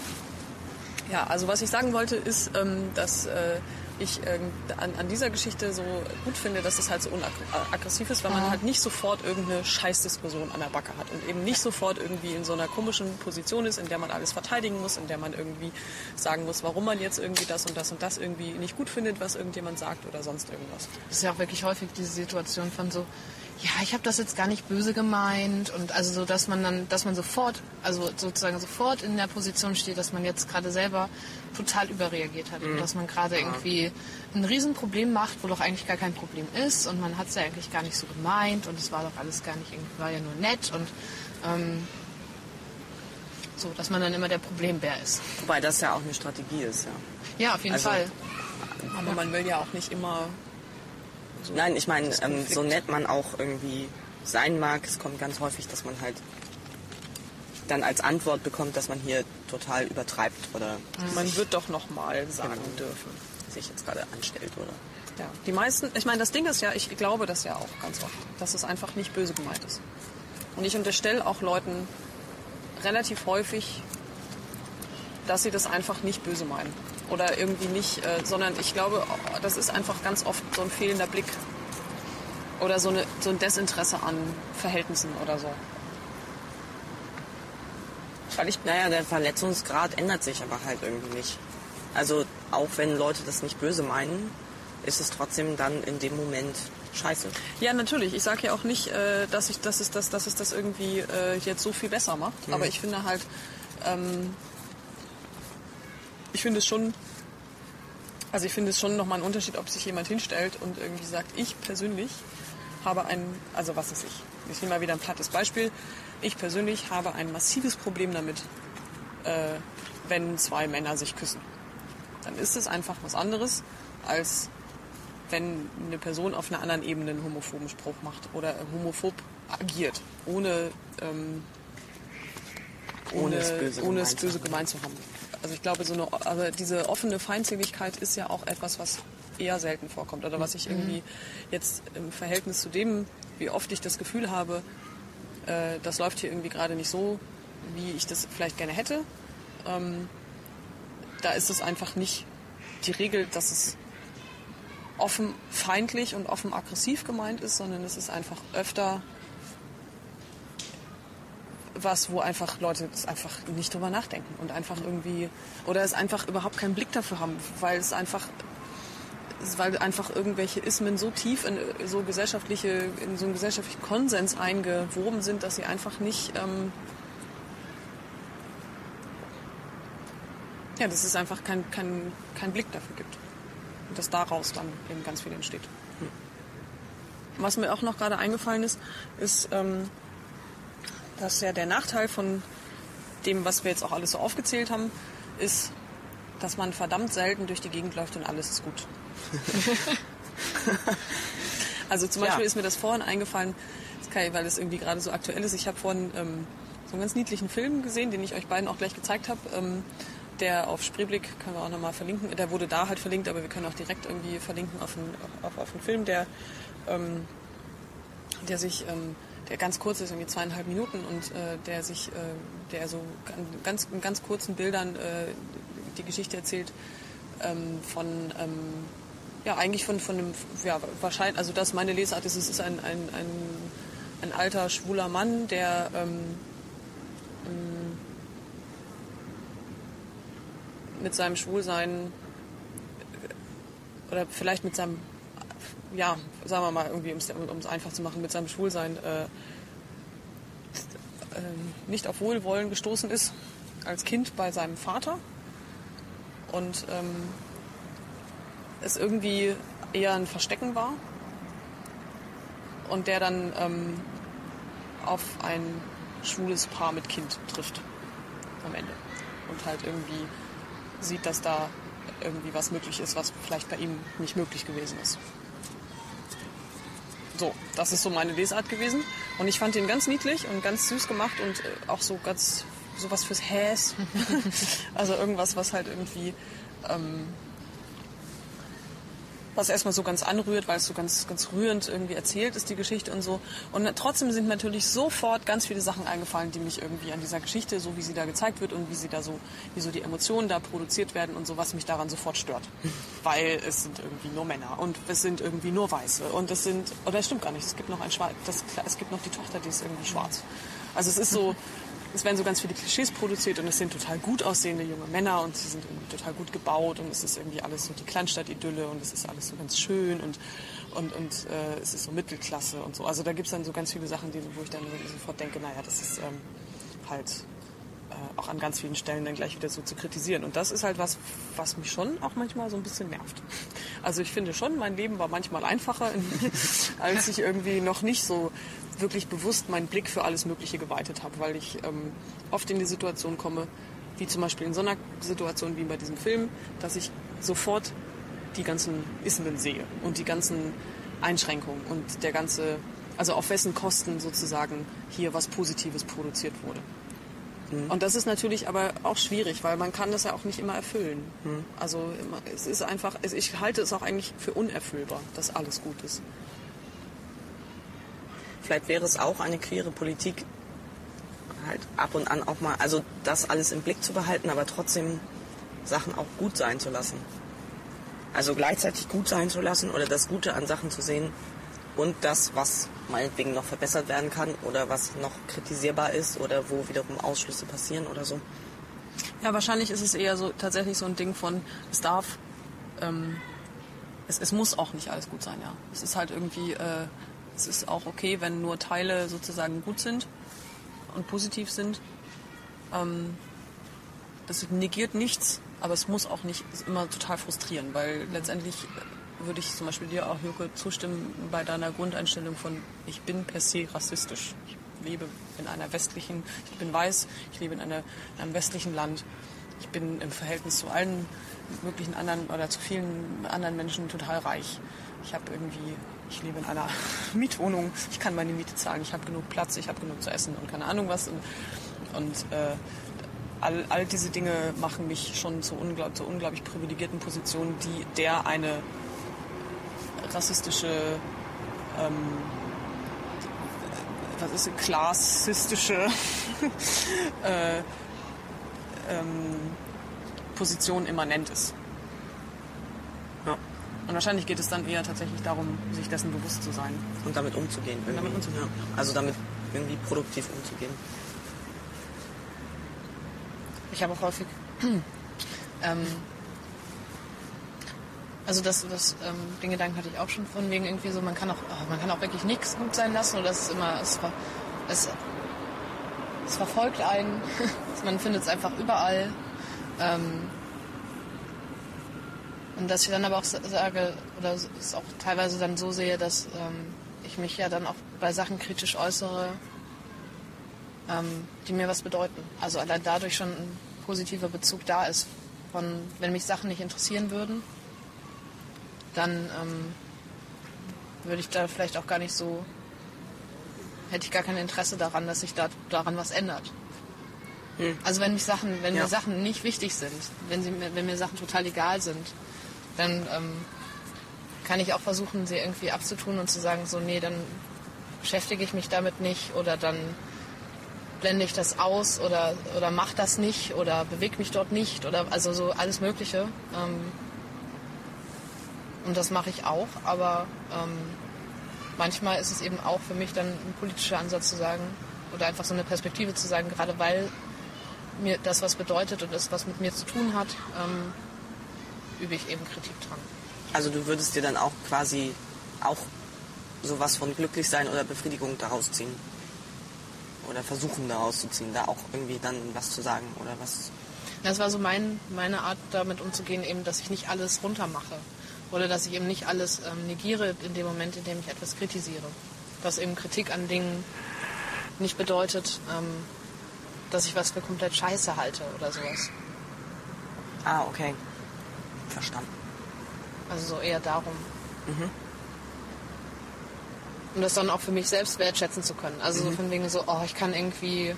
Ja, also was ich sagen wollte, ist, ähm, dass äh, ich ähm, an, an dieser Geschichte so gut finde, dass es halt so unaggressiv ist, weil man halt nicht sofort irgendeine Scheißdiskussion an der Backe hat und eben nicht sofort irgendwie in so einer komischen Position ist, in der man alles verteidigen muss, in der man irgendwie sagen muss, warum man jetzt irgendwie das und das und das irgendwie nicht gut findet, was irgendjemand sagt oder sonst irgendwas. Das ist ja auch wirklich häufig diese Situation von so, ja, ich habe das jetzt gar nicht böse gemeint und also so, dass man dann, dass man sofort, also sozusagen sofort in der Position steht, dass man jetzt gerade selber total überreagiert hat und dass man gerade irgendwie ein Riesenproblem macht, wo doch eigentlich gar kein Problem ist und man hat es ja eigentlich gar nicht so gemeint und es war doch alles gar nicht, irgendwie- war ja nur nett und ähm, so, dass man dann immer der Problembär ist. Wobei das ja auch eine Strategie ist, ja. Ja, auf jeden Also- Fall. Aber man will ja auch nicht immer so Nein, ich meine, ähm, so nett man auch irgendwie sein mag, es kommt ganz häufig, dass man halt dann als Antwort bekommt, dass man hier total übertreibt oder Man wird doch noch mal sagen Genau. dürfen. sich jetzt gerade anstellt oder. Ja, die meisten, ich meine, das Ding ist ja, ich glaube das ja auch ganz oft, dass es einfach nicht böse gemeint ist. Und ich unterstelle auch Leuten relativ häufig, dass sie das einfach nicht böse meinen. Oder irgendwie nicht, äh, sondern ich glaube, das ist einfach ganz oft so ein fehlender Blick. Oder so, eine, so ein Desinteresse an Verhältnissen oder so. Weil ich, naja, der Verletzungsgrad ändert sich aber halt irgendwie nicht. Also auch wenn Leute das nicht böse meinen, ist es trotzdem dann in dem Moment scheiße. Ja, natürlich. Ich sage ja auch nicht, äh, dass, ich, dass, es das, dass es das irgendwie äh, jetzt so viel besser macht. Aber ich finde halt, ähm, ich finde es schon, also ich finde es schon nochmal ein Unterschied, ob sich jemand hinstellt und irgendwie sagt, ich persönlich habe ein, also was ist ich? Ich nehme mal wieder ein plattes Beispiel. Ich persönlich habe ein massives Problem damit, äh, wenn zwei Männer sich küssen. Dann ist es einfach was anderes, als wenn eine Person auf einer anderen Ebene einen homophoben Spruch macht oder homophob agiert, ohne, ähm, Ohne ohne, es böse ohne es gemeint zu böse haben. gemeint zu haben. Also ich glaube, so eine, aber diese offene Feindseligkeit ist ja auch etwas, was eher selten vorkommt oder was ich irgendwie jetzt im Verhältnis zu dem, wie oft ich das Gefühl habe, äh, das läuft hier irgendwie gerade nicht so, wie ich das vielleicht gerne hätte. Ähm, da ist es einfach nicht die Regel, dass es offen feindlich und offen aggressiv gemeint ist, sondern es ist einfach öfter was, wo einfach Leute einfach nicht drüber nachdenken und einfach irgendwie oder es einfach überhaupt keinen Blick dafür haben, weil es einfach weil einfach irgendwelche Ismen so tief in so gesellschaftliche in so einen gesellschaftlichen Konsens eingewoben sind, dass sie einfach nicht ähm, ja, dass es einfach kein, kein, kein Blick dafür gibt. Und dass daraus dann eben ganz viel entsteht. Was mir auch noch gerade eingefallen ist, ist, ähm, dass ja der Nachteil von dem, was wir jetzt auch alles so aufgezählt haben, ist, dass man verdammt selten durch die Gegend läuft und alles ist gut. also zum Beispiel Ja. ist mir das vorhin eingefallen, weil es irgendwie gerade so aktuell ist. Ich habe vorhin ähm, so einen ganz niedlichen Film gesehen, den ich euch beiden auch gleich gezeigt habe. Ähm, der auf Spreeblick können wir auch nochmal verlinken. Der wurde da halt verlinkt, aber wir können auch direkt irgendwie verlinken auf einen, auf, auf einen Film, der, ähm, der sich, ähm, der ganz kurz ist, irgendwie zweieinhalb Minuten und äh, der sich, äh, der so ganz, in ganz kurzen Bildern äh, die Geschichte erzählt ähm, von, ähm, ja, eigentlich von, von einem, ja, wahrscheinlich, also das meine Lesart ist, es ist ein, ein, ein, ein alter, schwuler Mann, der ähm, mit seinem Schwulsein oder vielleicht mit seinem, ja, sagen wir mal irgendwie, um es einfach zu machen, mit seinem Schwulsein äh, äh, nicht auf Wohlwollen gestoßen ist als Kind bei seinem Vater. Und ähm, es irgendwie eher ein Verstecken war und der dann ähm, auf ein schwules Paar mit Kind trifft am Ende und halt irgendwie sieht, dass da irgendwie was möglich ist, was vielleicht bei ihm nicht möglich gewesen ist. So, das ist so meine Lesart gewesen. Und ich fand ihn ganz niedlich und ganz süß gemacht und äh, auch so ganz sowas fürs Häs. also irgendwas, was halt irgendwie ähm, was erstmal so ganz anrührt, weil es so ganz, ganz rührend irgendwie erzählt ist, die Geschichte und so. Und trotzdem sind natürlich sofort ganz viele Sachen eingefallen, die mich irgendwie an dieser Geschichte, so wie sie da gezeigt wird und wie sie da so, wie so die Emotionen da produziert werden und so, was mich daran sofort stört. weil es sind irgendwie nur Männer und es sind irgendwie nur Weiße und es sind, oder es stimmt gar nicht, es gibt noch ein Schwarz, es gibt noch die Tochter, die ist irgendwie schwarz. Also es ist so, es werden so ganz viele Klischees produziert und es sind total gut aussehende junge Männer und sie sind irgendwie total gut gebaut und es ist irgendwie alles so die Kleinstadt-Idylle und es ist alles so ganz schön und, und, und äh, es ist so Mittelklasse und so. Also da gibt es dann so ganz viele Sachen, die, wo ich dann sofort denke, naja, das ist ähm, halt äh, auch an ganz vielen Stellen dann gleich wieder so zu kritisieren. Und das ist halt was, was mich schon auch manchmal so ein bisschen nervt. Also ich finde schon, mein Leben war manchmal einfacher, als ich irgendwie noch nicht so wirklich bewusst meinen Blick für alles Mögliche geweitet habe, weil ich ähm, oft in die Situation komme, wie zum Beispiel in so einer Situation wie bei diesem Film, dass ich sofort die ganzen Ismen sehe und die ganzen Einschränkungen und der ganze, also auf wessen Kosten sozusagen hier was Positives produziert wurde. Mhm. Und das ist natürlich aber auch schwierig, weil man kann das ja auch nicht immer erfüllen. Mhm. Also es ist einfach, ich halte es auch eigentlich für unerfüllbar, dass alles gut ist. Vielleicht wäre es auch eine queere Politik, halt ab und an auch mal, also das alles im Blick zu behalten, aber trotzdem Sachen auch gut sein zu lassen. Also gleichzeitig gut sein zu lassen oder das Gute an Sachen zu sehen und das, was meinetwegen noch verbessert werden kann oder was noch kritisierbar ist oder wo wiederum Ausschlüsse passieren oder so. Ja, wahrscheinlich ist es eher so tatsächlich so ein Ding von, es darf, ähm, es, es muss auch nicht alles gut sein, ja. Es ist halt irgendwie, äh, es ist auch okay, wenn nur Teile sozusagen gut sind und positiv sind. Ähm, das negiert nichts, aber es muss auch nicht immer total frustrieren, weil letztendlich würde ich zum Beispiel dir auch, Jürke, zustimmen bei deiner Grundeinstellung von, ich bin per se rassistisch. Ich lebe in einer westlichen, ich bin weiß, ich lebe in, einer, in einem westlichen Land. Ich bin im Verhältnis zu allen möglichen anderen oder zu vielen anderen Menschen total reich. Ich habe irgendwie ich lebe in einer Mietwohnung, ich kann meine Miete zahlen, ich habe genug Platz, ich habe genug zu essen und keine Ahnung was. Und, und äh, all, all diese Dinge machen mich schon zu, unglaub, zu unglaublich privilegierten Positionen, die der eine rassistische, ähm, was ist klassistische äh, ähm, Position immanent ist. Und wahrscheinlich geht es dann eher tatsächlich darum, sich dessen bewusst zu sein. Und damit umzugehen. Und damit umzugehen. Ja. Also damit irgendwie produktiv umzugehen. Ich habe auch häufig. ähm, also das, das ähm, den Gedanken hatte ich auch schon von wegen irgendwie so, man kann auch, oh, man kann auch wirklich nichts gut sein lassen oder es ist immer, es, es, es verfolgt einen, man findet es einfach überall. Ähm, und dass ich dann aber auch sage, oder es auch teilweise dann so sehe, dass ähm, ich mich ja dann auch bei Sachen kritisch äußere, ähm, die mir was bedeuten. Also allein dadurch schon ein positiver Bezug da ist. Von, wenn mich Sachen nicht interessieren würden, dann ähm, würde ich da vielleicht auch gar nicht so, hätte ich gar kein Interesse daran, dass sich da daran was ändert. Also wenn mich Sachen, wenn Ja. mir Sachen nicht wichtig sind, wenn, sie, wenn mir Sachen total egal sind, dann ähm, kann ich auch versuchen, sie irgendwie abzutun und zu sagen, so nee, dann beschäftige ich mich damit nicht oder dann blende ich das aus oder, oder mach das nicht oder bewege mich dort nicht oder also so alles Mögliche. Ähm, und das mache ich auch, aber ähm, manchmal ist es eben auch für mich dann ein politischer Ansatz zu sagen oder einfach so eine Perspektive zu sagen, gerade weil mir das was bedeutet und das was mit mir zu tun hat, ähm, übe ich eben Kritik dran. Also du würdest dir dann auch quasi auch sowas von glücklich sein oder Befriedigung daraus ziehen. Oder versuchen daraus zu ziehen, da auch irgendwie dann was zu sagen oder was. Das war so mein, meine Art, damit umzugehen, eben, dass ich nicht alles runtermache. Oder dass ich eben nicht alles ähm, negiere in dem Moment, in dem ich etwas kritisiere. Dass eben Kritik an Dingen nicht bedeutet, ähm, dass ich was für komplett scheiße halte oder sowas. Ah, okay. Verstanden. Also so eher darum. Um das dann auch für mich selbst wertschätzen zu können. Also so von wegen so, oh, ich kann irgendwie.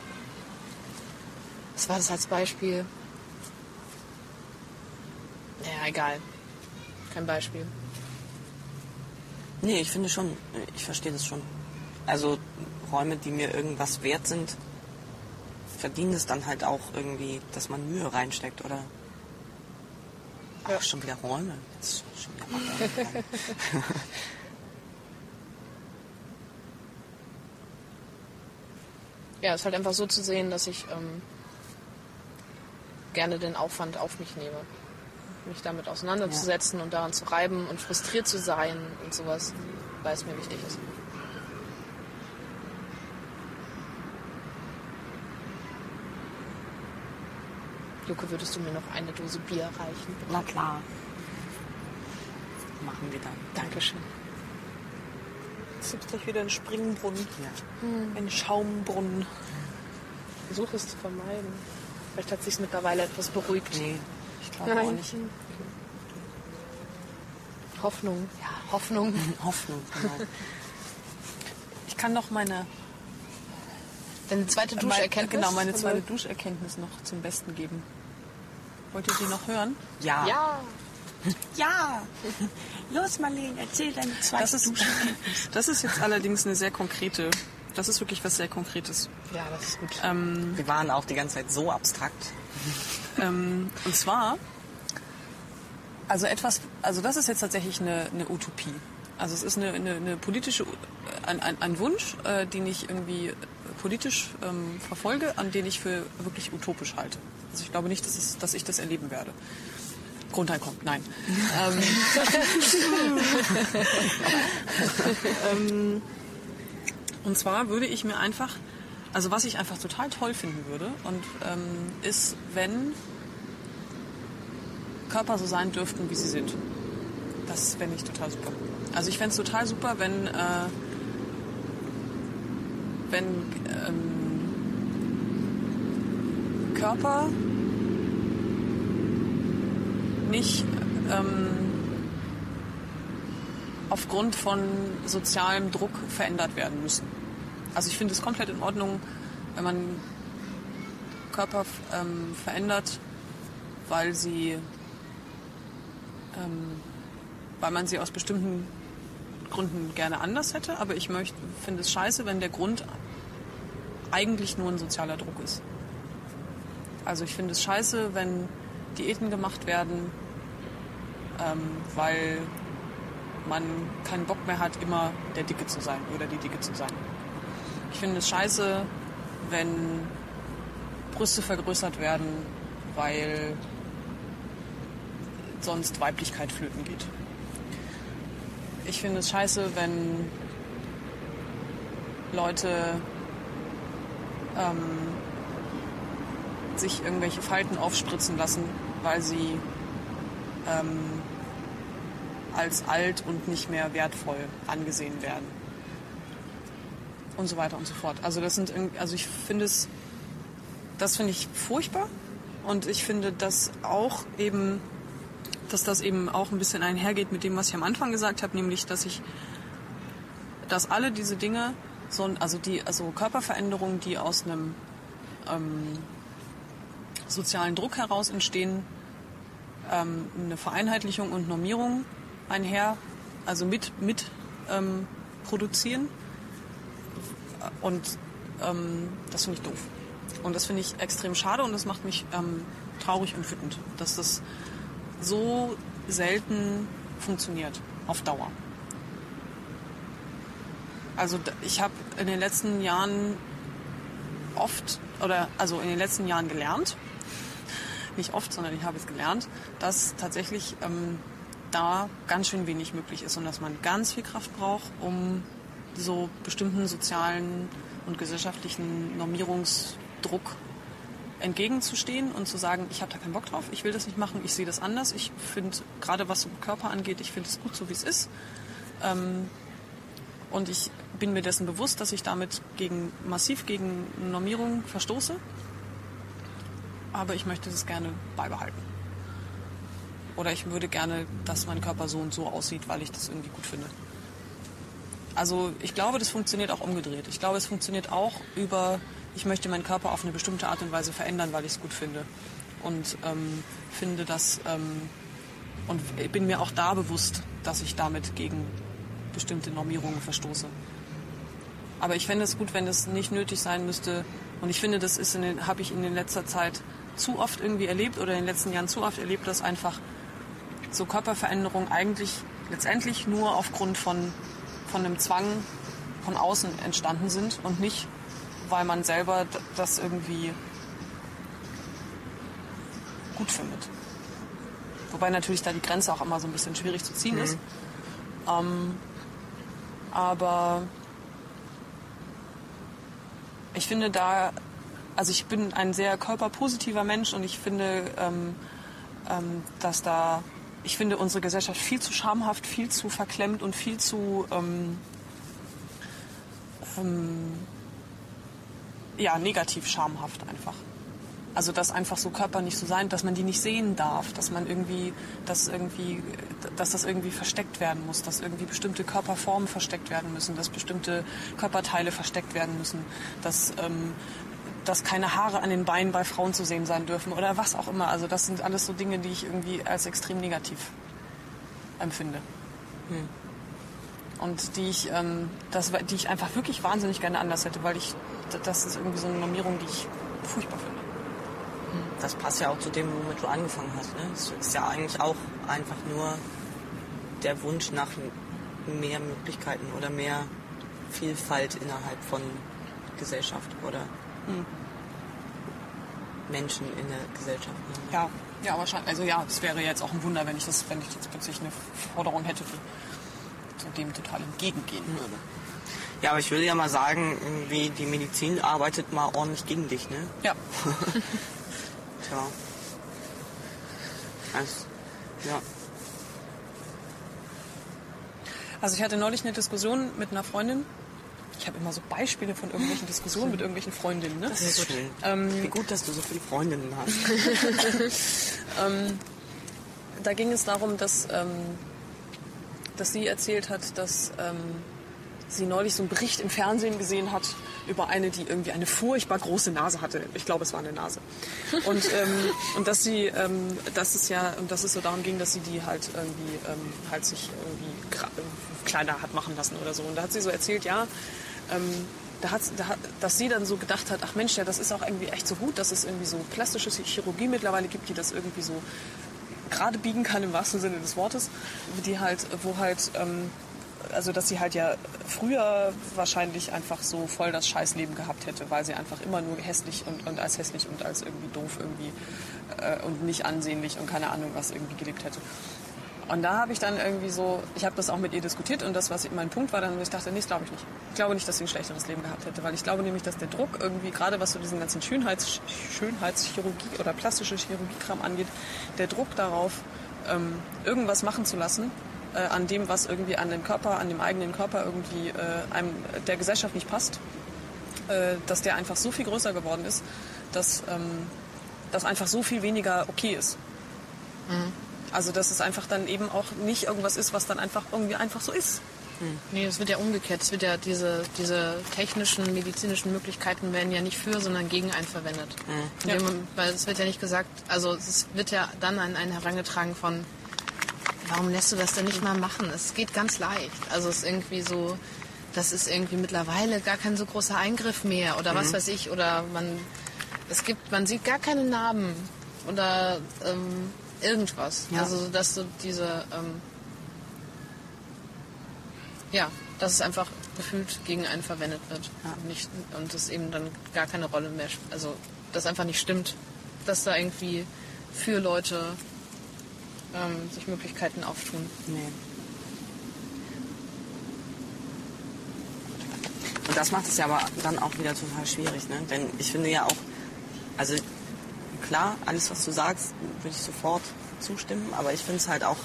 Was war das als Beispiel? Naja, egal. Kein Beispiel. Nee, ich finde schon, ich verstehe das schon. Also Räume, die mir irgendwas wert sind, verdienen es dann halt auch irgendwie, dass man Mühe reinsteckt, oder? Ja. schon wieder Räume. Jetzt schon wieder Räume. Ja, es ist halt einfach so zu sehen, dass ich ähm, gerne den Aufwand auf mich nehme. Mich damit auseinanderzusetzen und daran zu reiben und frustriert zu sein und sowas, weil es mir wichtig ist. Joko, würdest du mir noch eine Dose Bier reichen? Na klar. Machen wir dann. Dankeschön. Jetzt gibt es gleich wieder einen Springbrunnen. Ja. Einen Schaumbrunnen. Versuche es zu vermeiden. Vielleicht hat sich mittlerweile etwas beruhigt. Nee, ich glaube auch nicht. Hoffnung. Ja, Hoffnung. Hoffnung, genau. Ich kann noch meine, Deine zweite Duscherkenntnis. genau, meine zweite Duscherkenntnis noch zum Besten geben. Wollt ihr die noch hören? Ja. Ja. Ja. Los, Marlene, erzähl deine zweite Das ist, das ist jetzt allerdings eine sehr konkrete, das ist wirklich was sehr Konkretes. Ja, das ist gut. Ähm, Wir waren auch die ganze Zeit so abstrakt. Ähm, und zwar, also etwas, also das ist jetzt tatsächlich eine, eine Utopie. Also es ist eine, eine, eine politische, ein, ein, ein Wunsch, äh, den ich irgendwie politisch ähm, verfolge, an den ich für wirklich utopisch halte. Also ich glaube nicht, dass, es, dass ich das erleben werde. Grundeinkommen, nein. ähm, ähm, und zwar würde ich mir einfach, also was ich einfach total toll finden würde, und ähm, ist, wenn Körper so sein dürften, wie sie sind. Das fände ich total super. Also ich fände es total super, wenn, äh, wenn ähm, Körper nicht ähm, aufgrund von sozialem Druck verändert werden müssen. Also ich finde es komplett in Ordnung, wenn man Körper ähm, verändert, weil sie, ähm, weil man sie aus bestimmten Gründen gerne anders hätte. Aber ich möchte, finde es scheiße, wenn der Grund eigentlich nur ein sozialer Druck ist. Also ich finde es scheiße, wenn Diäten gemacht werden, ähm, weil man keinen Bock mehr hat, immer der Dicke zu sein oder die Dicke zu sein. Ich finde es scheiße, wenn Brüste vergrößert werden, weil sonst Weiblichkeit flöten geht. Ich finde es scheiße, wenn Leute ähm, sich irgendwelche Falten aufspritzen lassen, weil sie ähm, als alt und nicht mehr wertvoll angesehen werden. Und so weiter und so fort. Also das sind also ich finde es, das finde ich furchtbar und ich finde das auch eben, dass das eben auch ein bisschen einhergeht mit dem, was ich am Anfang gesagt habe, nämlich, dass ich, dass alle diese Dinge, so, also die, also Körperveränderungen, die aus einem ähm, sozialen Druck heraus entstehen, ähm, eine Vereinheitlichung und Normierung einher, also mit, mit ähm, produzieren. Und ähm, das finde ich doof. Und das finde ich extrem schade und das macht mich ähm, traurig und wütend, dass das so selten funktioniert auf Dauer. Also ich habe in den letzten Jahren oft oder also in den letzten Jahren gelernt, nicht oft, sondern ich habe es gelernt, dass tatsächlich ähm, da ganz schön wenig möglich ist und dass man ganz viel Kraft braucht, um so bestimmten sozialen und gesellschaftlichen Normierungsdruck entgegenzustehen und zu sagen, ich habe da keinen Bock drauf, ich will das nicht machen, ich sehe das anders. Ich finde, gerade was so Körper angeht, ich finde es gut, so wie es ist. Ähm, und ich bin mir dessen bewusst, dass ich damit gegen, massiv gegen Normierung verstoße. Aber ich möchte das gerne beibehalten. Oder ich würde gerne, dass mein Körper so und so aussieht, weil ich das irgendwie gut finde. Also ich glaube, das funktioniert auch umgedreht. Ich glaube, es funktioniert auch über, ich möchte meinen Körper auf eine bestimmte Art und Weise verändern, weil ich es gut finde. Und ähm, finde das ähm, und bin mir auch da bewusst, dass ich damit gegen bestimmte Normierungen verstoße. Aber ich fände es gut, wenn es nicht nötig sein müsste. Und ich finde, das ist in den- habe ich in den letzter Zeit zu oft irgendwie erlebt oder in den letzten Jahren zu oft erlebt, dass einfach so Körperveränderungen eigentlich letztendlich nur aufgrund von, von einem Zwang von außen entstanden sind und nicht, weil man selber das irgendwie gut findet. Wobei natürlich da die Grenze auch immer so ein bisschen schwierig zu ziehen ist. Ähm, aber ich finde da, also ich bin ein sehr körperpositiver Mensch und ich finde, ähm, ähm, dass da, ich finde unsere Gesellschaft viel zu schamhaft, viel zu verklemmt und viel zu ähm, ähm, ja, negativ schamhaft einfach. Also dass einfach so Körper nicht so sein, dass man die nicht sehen darf, dass man irgendwie, dass irgendwie, dass das irgendwie versteckt werden muss, dass irgendwie bestimmte Körperformen versteckt werden müssen, dass bestimmte Körperteile versteckt werden müssen, dass ähm, dass keine Haare an den Beinen bei Frauen zu sehen sein dürfen oder was auch immer. Also das sind alles so Dinge, die ich irgendwie als extrem negativ empfinde. Und die ich, ähm, das, die ich einfach wirklich wahnsinnig gerne anders hätte, weil ich, das ist irgendwie so eine Normierung, die ich furchtbar finde. Das passt ja auch zu dem, womit du angefangen hast. Ne? Es ist ja eigentlich auch einfach nur der Wunsch nach mehr Möglichkeiten oder mehr Vielfalt innerhalb von Gesellschaft oder Menschen in der Gesellschaft. Ne? Ja, ja, wahrscheinlich. Also ja, es wäre jetzt auch ein Wunder, wenn ich das, wenn ich jetzt plötzlich eine Forderung hätte, die zu dem total entgegengehen würde. Ja, aber ich will ja mal sagen, irgendwie die Medizin arbeitet mal ordentlich gegen dich, ne? Ja. Tja. Also, ja. Also ich hatte neulich eine Diskussion mit einer Freundin. Ich habe immer so Beispiele von irgendwelchen Diskussionen mit irgendwelchen Freundinnen. Ne? Das ist schön. Ähm, Wie gut, dass du so viele Freundinnen hast. da ging es darum, dass, ähm, dass sie erzählt hat, dass ähm, sie neulich so einen Bericht im Fernsehen gesehen hat über eine, die irgendwie eine furchtbar große Nase hatte. Ich glaube, es war eine Nase. Und, ähm, und dass sie, ähm, dass es ja, und dass es so darum ging, dass sie die halt irgendwie, ähm, halt sich irgendwie äh, kleiner hat machen lassen oder so. Und da hat sie so erzählt, ja, ähm, da hat, da, dass sie dann so gedacht hat, ach Mensch, ja, das ist auch irgendwie echt so gut, dass es irgendwie so plastische Chirurgie mittlerweile gibt, die das irgendwie so gerade biegen kann im wahrsten Sinne des Wortes, die halt, wo halt, ähm, also dass sie halt ja früher wahrscheinlich einfach so voll das Scheißleben gehabt hätte, weil sie einfach immer nur hässlich und, und als hässlich und als irgendwie doof irgendwie äh, und nicht ansehnlich und keine Ahnung was irgendwie gelebt hätte. Und da habe ich dann irgendwie so, ich habe das auch mit ihr diskutiert und das, was mein Punkt war, dann, ich dachte, nee, das glaube ich nicht. Ich glaube nicht, dass sie ein schlechteres Leben gehabt hätte, weil ich glaube nämlich, dass der Druck irgendwie, gerade was so diesen ganzen Schönheits, Schönheitschirurgie oder plastische Chirurgiekram angeht, der Druck darauf, ähm, irgendwas machen zu lassen, äh, an dem, was irgendwie an dem Körper, an dem eigenen Körper irgendwie äh, einem der Gesellschaft nicht passt, äh, dass der einfach so viel größer geworden ist, dass ähm, das einfach so viel weniger okay ist. Also dass es einfach dann eben auch nicht irgendwas ist, was dann einfach irgendwie einfach so ist. Nee, es wird ja umgekehrt. Es wird ja diese, diese technischen, medizinischen Möglichkeiten werden ja nicht für, sondern gegen einen verwendet. Ja. Indem, weil es wird ja nicht gesagt, also es wird ja dann an einen herangetragen von, warum lässt du das denn nicht mal machen? Es geht ganz leicht. Also es ist irgendwie so, das ist irgendwie mittlerweile gar kein so großer Eingriff mehr oder was weiß ich oder man, es gibt, man sieht gar keine Narben oder ähm, irgendwas. Ja. Also dass so diese ähm, ja, dass es einfach gefühlt gegen einen verwendet wird. Ja. Nicht, und es eben dann gar keine Rolle mehr, also das einfach nicht stimmt, dass da irgendwie für Leute ähm, sich Möglichkeiten auftun. Nee. Und das macht es ja aber dann auch wieder total schwierig, ne? Denn ich finde ja auch, also klar, alles was du sagst, würde ich sofort zustimmen, aber ich finde es halt auch,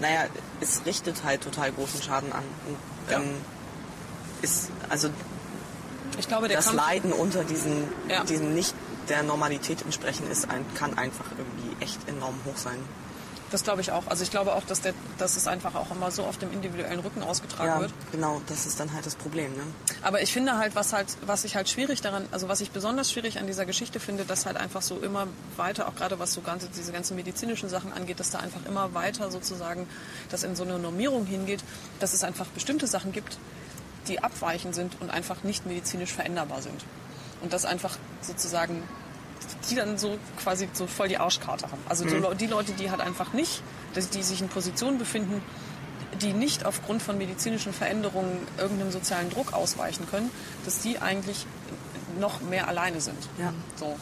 naja, es richtet halt total großen Schaden an. Und, Ja. ähm, ist, also Ich glaube, das Kampf, Leiden unter diesen, Ja. diesem nicht der Normalität entsprechen ist, ein, kann einfach irgendwie echt enorm hoch sein. das glaube ich auch. Also ich glaube auch, dass, der, dass es einfach auch immer so auf dem individuellen Rücken ausgetragen Ja, wird. genau, das ist dann halt das Problem, ne? Aber ich finde halt, was halt, was ich halt schwierig daran, also was ich besonders schwierig an dieser Geschichte finde, dass halt einfach so immer weiter, auch gerade was so ganze, diese ganzen medizinischen Sachen angeht, dass da einfach immer weiter sozusagen, das in so eine Normierung hingeht, dass es einfach bestimmte Sachen gibt, die abweichend sind und einfach nicht medizinisch veränderbar sind. Und das einfach sozusagen die dann so quasi so voll die Arschkarte haben. Also so Leu- die Leute, die halt einfach nicht, dass die sich in Positionen befinden, die nicht aufgrund von medizinischen Veränderungen irgendeinem sozialen Druck ausweichen können, dass die eigentlich noch mehr alleine sind. Ja. So.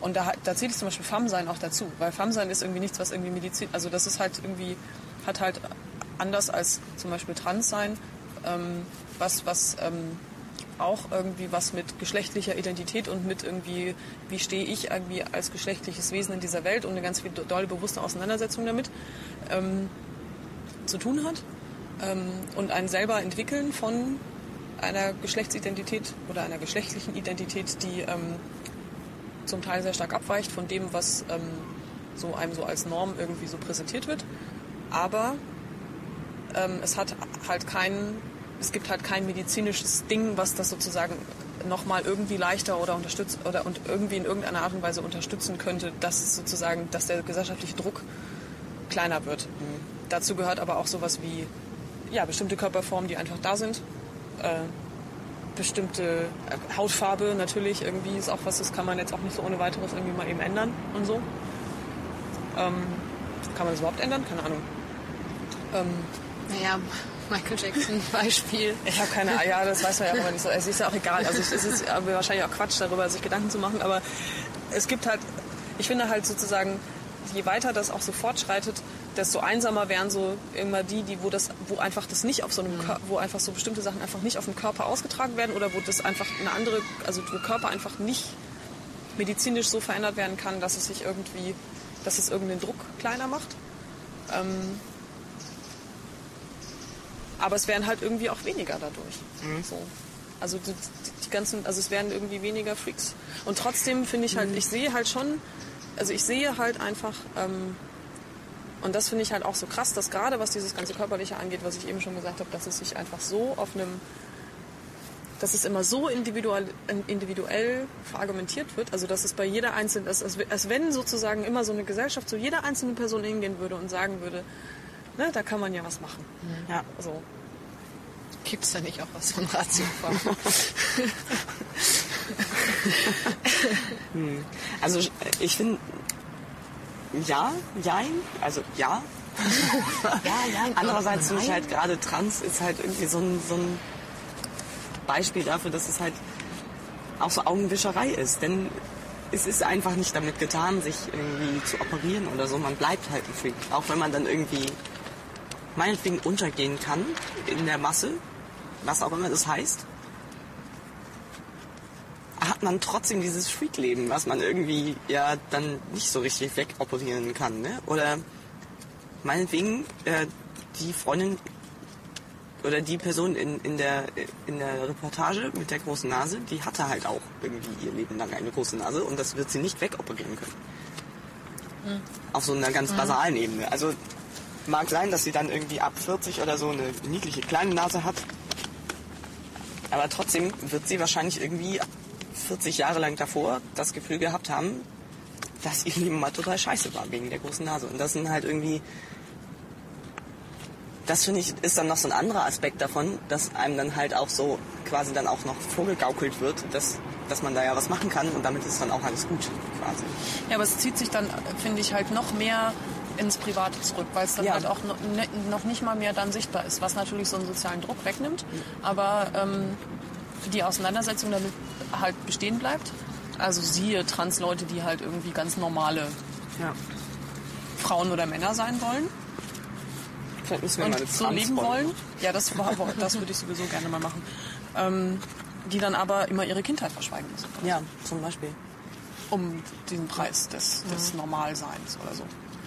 Und da, da zählt ich zum Beispiel FAM-Sein auch dazu, weil FAM-Sein ist irgendwie nichts, was irgendwie Medizin, also das ist halt irgendwie, hat halt anders als zum Beispiel Trans-Sein, ähm, was, was ähm, auch irgendwie was mit geschlechtlicher Identität und mit irgendwie, wie stehe ich irgendwie als geschlechtliches Wesen in dieser Welt und eine ganz viel doll bewusste Auseinandersetzung damit ähm, zu tun hat. Ähm, und ein selber entwickeln von einer Geschlechtsidentität oder einer geschlechtlichen Identität, die ähm, zum Teil sehr stark abweicht von dem, was ähm, so einem so als Norm irgendwie so präsentiert wird. Aber ähm, es hat halt kein, es gibt halt kein medizinisches Ding, was das sozusagen nochmal irgendwie leichter oder unterstützt oder und irgendwie in irgendeiner Art und Weise unterstützen könnte, dass es sozusagen, dass der gesellschaftliche Druck kleiner wird. Dazu gehört aber auch sowas wie ja, bestimmte Körperformen, die einfach da sind. Äh, bestimmte äh, Hautfarbe natürlich irgendwie ist auch was, das kann man jetzt auch nicht so ohne weiteres irgendwie mal eben ändern und so. Ähm, kann man das überhaupt ändern? Keine Ahnung. Ähm, Naja, Michael Jackson Beispiel. ich habe keine Ahnung, ja, das weiß man ja aber nicht so. Es ist ja auch egal. Also es ist wahrscheinlich auch Quatsch darüber, sich Gedanken zu machen, aber es gibt halt, ich finde halt sozusagen, je weiter das auch so fortschreitet, desto einsamer wären so immer die, die wo das, wo einfach das nicht auf so einem, Kör- wo einfach so bestimmte Sachen einfach nicht auf dem Körper ausgetragen werden oder wo das einfach eine andere, also wo Körper einfach nicht medizinisch so verändert werden kann, dass es sich irgendwie, dass es irgendeinen Druck kleiner macht. Ähm, aber es wären halt irgendwie auch weniger dadurch. So. Also die, die ganzen, also es wären irgendwie weniger Freaks. Und trotzdem finde ich halt, ich sehe halt schon, also ich sehe halt einfach, ähm, und das finde ich halt auch so krass, dass gerade was dieses ganze Körperliche angeht, was ich eben schon gesagt habe, dass es sich einfach so auf einem, dass es immer so individuell, individuell verargumentiert wird, also dass es bei jeder einzelnen, als, als, als wenn sozusagen immer so eine Gesellschaft zu jeder einzelnen Person hingehen würde und sagen würde, ne, da kann man ja was machen. Ja. So. Gibt es da nicht auch was von Ratiofarm? Also ich finde, ja, jein, also ja. ja, ja. Andererseits finde ich halt gerade trans ist halt irgendwie so ein, so ein Beispiel dafür, dass es halt auch so Augenwischerei ist. Denn es ist einfach nicht damit getan, sich irgendwie zu operieren oder so. Man bleibt halt ein Freak. Auch wenn man dann irgendwie meinetwegen untergehen kann in der Masse, was auch immer das heißt, hat man trotzdem dieses Freak-Leben, was man irgendwie ja dann nicht so richtig wegoperieren kann. Ne? Oder meinetwegen äh, die Freundin oder die Person in, in, der, in der Reportage mit der großen Nase, die hatte halt auch irgendwie ihr Leben lang eine große Nase und das wird sie nicht wegoperieren können. Auf so einer ganz basalen Ebene. Also Mag sein, dass sie dann irgendwie ab 40 oder so eine niedliche kleine Nase hat. Aber trotzdem wird sie wahrscheinlich irgendwie 40 Jahre lang davor das Gefühl gehabt haben, dass ihr Leben mal total scheiße war wegen der großen Nase. Und das sind halt irgendwie. Das finde ich ist dann noch so ein anderer Aspekt davon, dass einem dann halt auch so quasi dann auch noch vorgegaukelt wird, dass, dass man da ja was machen kann und damit ist dann auch alles gut quasi. Ja, aber es zieht sich dann, finde ich, halt noch mehr ins Private zurück, weil es dann Ja. halt auch noch, ne, noch nicht mal mehr dann sichtbar ist, was natürlich so einen sozialen Druck wegnimmt, aber ähm, die Auseinandersetzung damit halt bestehen bleibt. Also siehe Trans-Leute, die halt irgendwie ganz normale Ja. Frauen oder Männer sein wollen Vielleicht müssen wir mal eine und so Trans leben wollen. Ja, das, war, das würde ich sowieso gerne mal machen. Ähm, die dann aber immer ihre Kindheit verschweigen müssen, Ja, zum Beispiel. um diesen Preis des, des Normalseins oder so.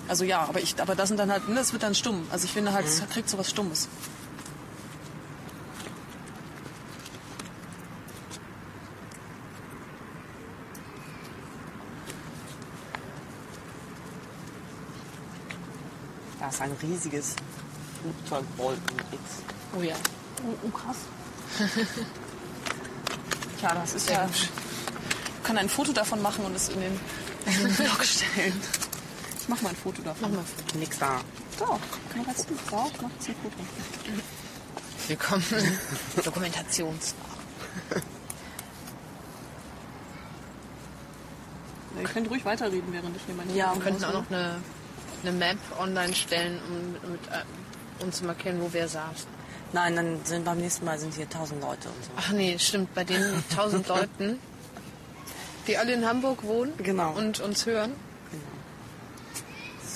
Also ja, aber ich, aber das sind dann halt, ne, das wird dann stumm. Also ich finde halt, es kriegt so was Stummes. Da ist ein riesiges Flugzeugwolken-X. Oh ja. Oh, oh krass. Tja, das ist ja. Ich kann ein Foto davon machen und es in den, in den Blog stellen. Ich mach mal ein Foto davon. Mach mal. Nix da. So, kann man jetzt so, mach jetzt ein Foto. Willkommen. Dokumentations. Ja, ihr könnt ruhig weiterreden, während ich meine Ja, Wir könnten auch noch eine, eine Map online stellen, um, mit, äh, um zu markieren, wo wer saß. Nein, dann sind beim nächsten Mal sind hier tausend Leute und so. Ach nee, stimmt. Bei den tausend Leuten, die alle in Hamburg wohnen Genau. und uns hören,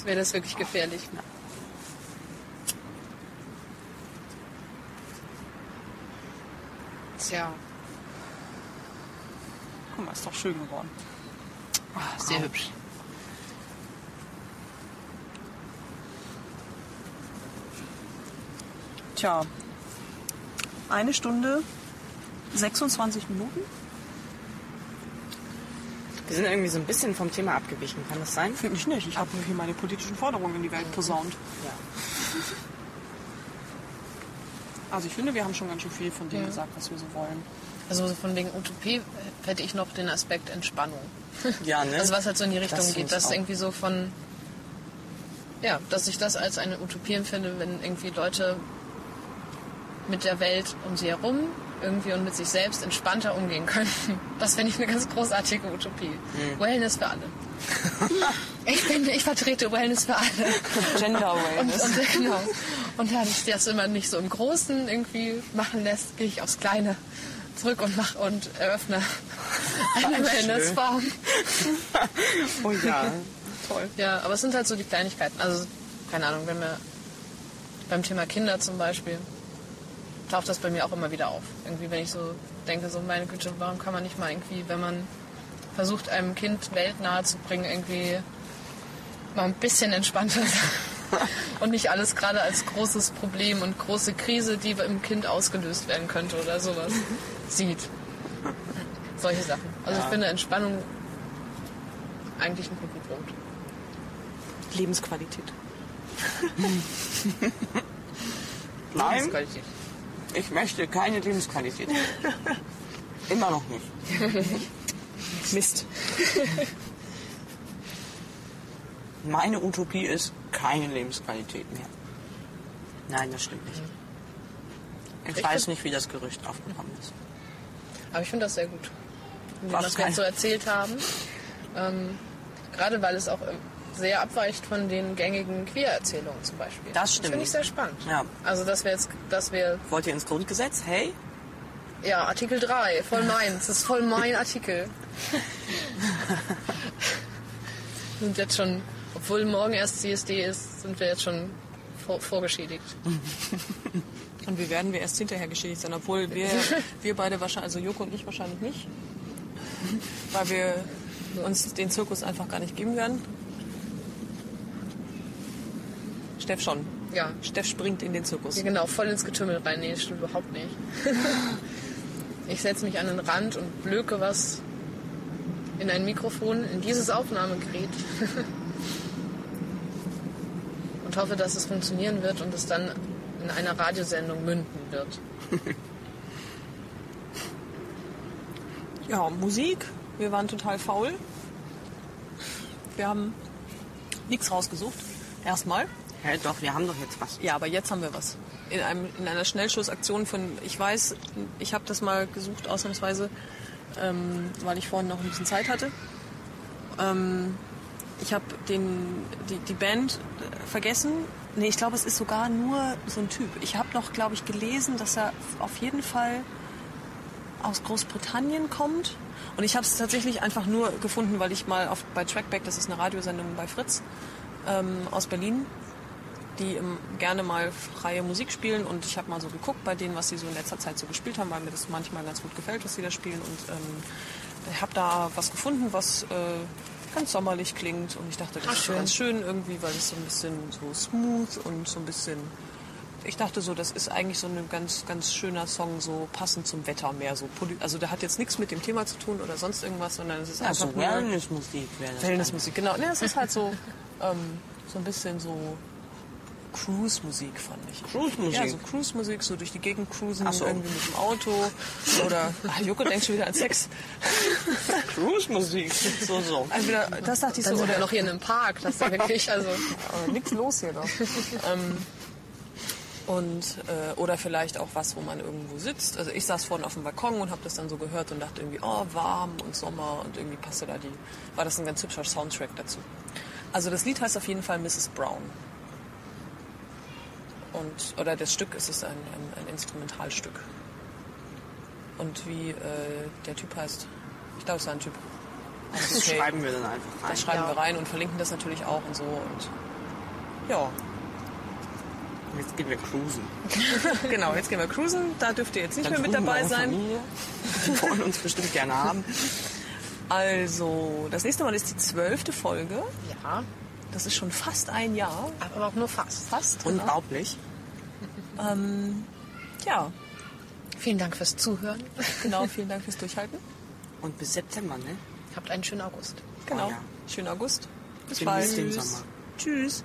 wäre das wirklich gefährlich. Tja, Guck mal, ist doch schön geworden. sehr hübsch. Tja, eine Stunde 26 Minuten. Wir sind irgendwie so ein bisschen vom Thema abgewichen, kann das sein? Finde ich nicht. Ich habe hier meine politischen Forderungen in die Welt posaunt. Ja. Also ich finde, wir haben schon ganz schön viel von dem Ja. gesagt, was wir so wollen. Also so von wegen Utopie hätte ich noch den Aspekt Entspannung. Ja, ne? Also was halt so in die Richtung Das geht, dass auch. irgendwie so von ja, dass ich das als eine Utopie empfinde, wenn irgendwie Leute mit der Welt um sie herum irgendwie und mit sich selbst entspannter umgehen können. Das finde ich eine ganz großartige Utopie. Mhm. Wellness für alle. ich bin, ich vertrete Wellness für alle. Gender Und, Awareness. und, genau. und da sich das immer nicht so im Großen irgendwie machen lässt, gehe ich aufs Kleine zurück und mach und eröffne eine Schön. Wellnessfarm. Oh ja. Toll. Ja, aber es sind halt so die Kleinigkeiten. Also, keine Ahnung, wenn wir beim Thema Kinder zum Beispiel, taucht das bei mir auch immer wieder auf. Irgendwie, wenn ich so denke, so meine Güte, warum kann man nicht mal irgendwie, wenn man versucht, einem Kind Welt nahe zu bringen, irgendwie mal ein bisschen entspannter sein. und nicht alles gerade als großes Problem und große Krise, die im Kind ausgelöst werden könnte oder sowas sieht. Solche Sachen. Also ich Ja. finde Entspannung eigentlich einen guten Punkt. Lebensqualität. Nein, Lebensqualität. Ich möchte keine Lebensqualität. Immer noch nicht. Mist. Meine Utopie ist keine Lebensqualität mehr. Nein, das stimmt nicht. Ich, Ich weiß nicht, wie das Gerücht aufgekommen ist. Aber ich finde das sehr gut. Wie wir das jetzt so erzählt haben. Ähm, gerade weil es auch sehr abweicht von den gängigen Queer-Erzählungen zum Beispiel. Das stimmt. finde ich sehr spannend. Ja. Also, dass wir jetzt, dass wir, Wollt ihr ins Grundgesetz? Hey? ja, Artikel 3, voll meins. Das ist voll mein Artikel. sind jetzt schon, obwohl morgen erst CSD ist, sind wir jetzt schon vor, vorgeschädigt. Und wie werden wir erst hinterher geschädigt sein? Obwohl wir, wir beide wahrscheinlich, also Joko und ich wahrscheinlich nicht. Weil wir uns den Zirkus einfach gar nicht geben werden. Steff schon. Ja. Steff springt in den Zirkus. Ja, genau, voll ins Getümmel rein. Nee, stimmt überhaupt nicht. ich setze mich an den Rand und blöke was in ein Mikrofon, in dieses Aufnahmegerät. und hoffe, dass es funktionieren wird und es dann in einer Radiosendung münden wird. Ja, Musik. Wir waren total faul. Wir haben nichts rausgesucht. Erstmal. Ja, doch, wir haben doch jetzt was. Ja, aber jetzt haben wir was. In, einem, in einer Schnellschussaktion von, ich weiß, ich habe das mal gesucht ausnahmsweise, ähm, weil ich vorhin noch ein bisschen Zeit hatte. Ähm, ich habe den die, die Band äh, vergessen. Nee, ich glaube, es ist sogar nur so ein Typ. Ich habe noch, glaube ich, gelesen, dass er auf jeden Fall aus Großbritannien kommt. Und ich habe es tatsächlich einfach nur gefunden, weil ich mal auf, bei Trackback, das ist eine Radiosendung bei Fritz ähm, aus Berlin, die gerne mal freie Musik spielen. Und ich habe mal so geguckt bei denen, was sie so in letzter Zeit so gespielt haben, weil mir das manchmal ganz gut gefällt, was sie da spielen. Und ähm, ich habe da was gefunden, was äh, ganz sommerlich klingt. Und ich dachte, das Ach, ist schön. ganz schön irgendwie, weil es so ein bisschen so smooth und so ein bisschen ich dachte so, das ist eigentlich so ein ganz, ganz schöner Song, so passend zum Wetter mehr. So, also der hat jetzt nichts mit dem Thema zu tun oder sonst irgendwas, sondern es ist einfach Also Wellnessmusik. Wellnessmusik. Genau, ne, es ist halt so, ähm, so ein bisschen so Cruise-Musik, fand ich. Cruise-Musik? Ja, so Cruise-Musik, so durch die Gegend cruisen, so. irgendwie mit dem Auto. Oder, ach, Joko denkt schon wieder an Sex. Cruise-Musik. So, so. Also wieder, das dachte ich Dann so, oder noch hier in einem Park, das ist ja wirklich, also nichts los hier doch. ähm, und äh, oder vielleicht auch was, wo man irgendwo sitzt. Also ich saß vorne auf dem Balkon und habe das dann so gehört und dachte irgendwie, oh warm und Sommer und irgendwie passte da die, war das ein ganz hübscher Soundtrack dazu. Also das Lied heißt auf jeden Fall Mrs. Brown. Und oder das Stück ist es ein, ein, ein Instrumentalstück. Und wie äh, der Typ heißt, ich glaube es war ein Typ. Das Okay. schreiben wir dann einfach rein. Das schreiben Ja. wir rein und verlinken das natürlich auch und so und ja. Jetzt gehen wir cruisen. Genau, jetzt gehen wir cruisen. Da dürft ihr jetzt nicht Dann mehr mit dabei sein. Familie. Die wollen uns bestimmt gerne haben. Also, das nächste Mal ist die zwölfte Folge. ja, Das ist schon fast ein Jahr. aber auch nur fast. Fast. Unglaublich. Ähm, ja, Vielen Dank fürs Zuhören. genau. Vielen Dank fürs Durchhalten. Und bis September, ne? Habt einen schönen August. Genau. Oh ja. Schönen August. Bis Genießt bald. den Sommer. Tschüss.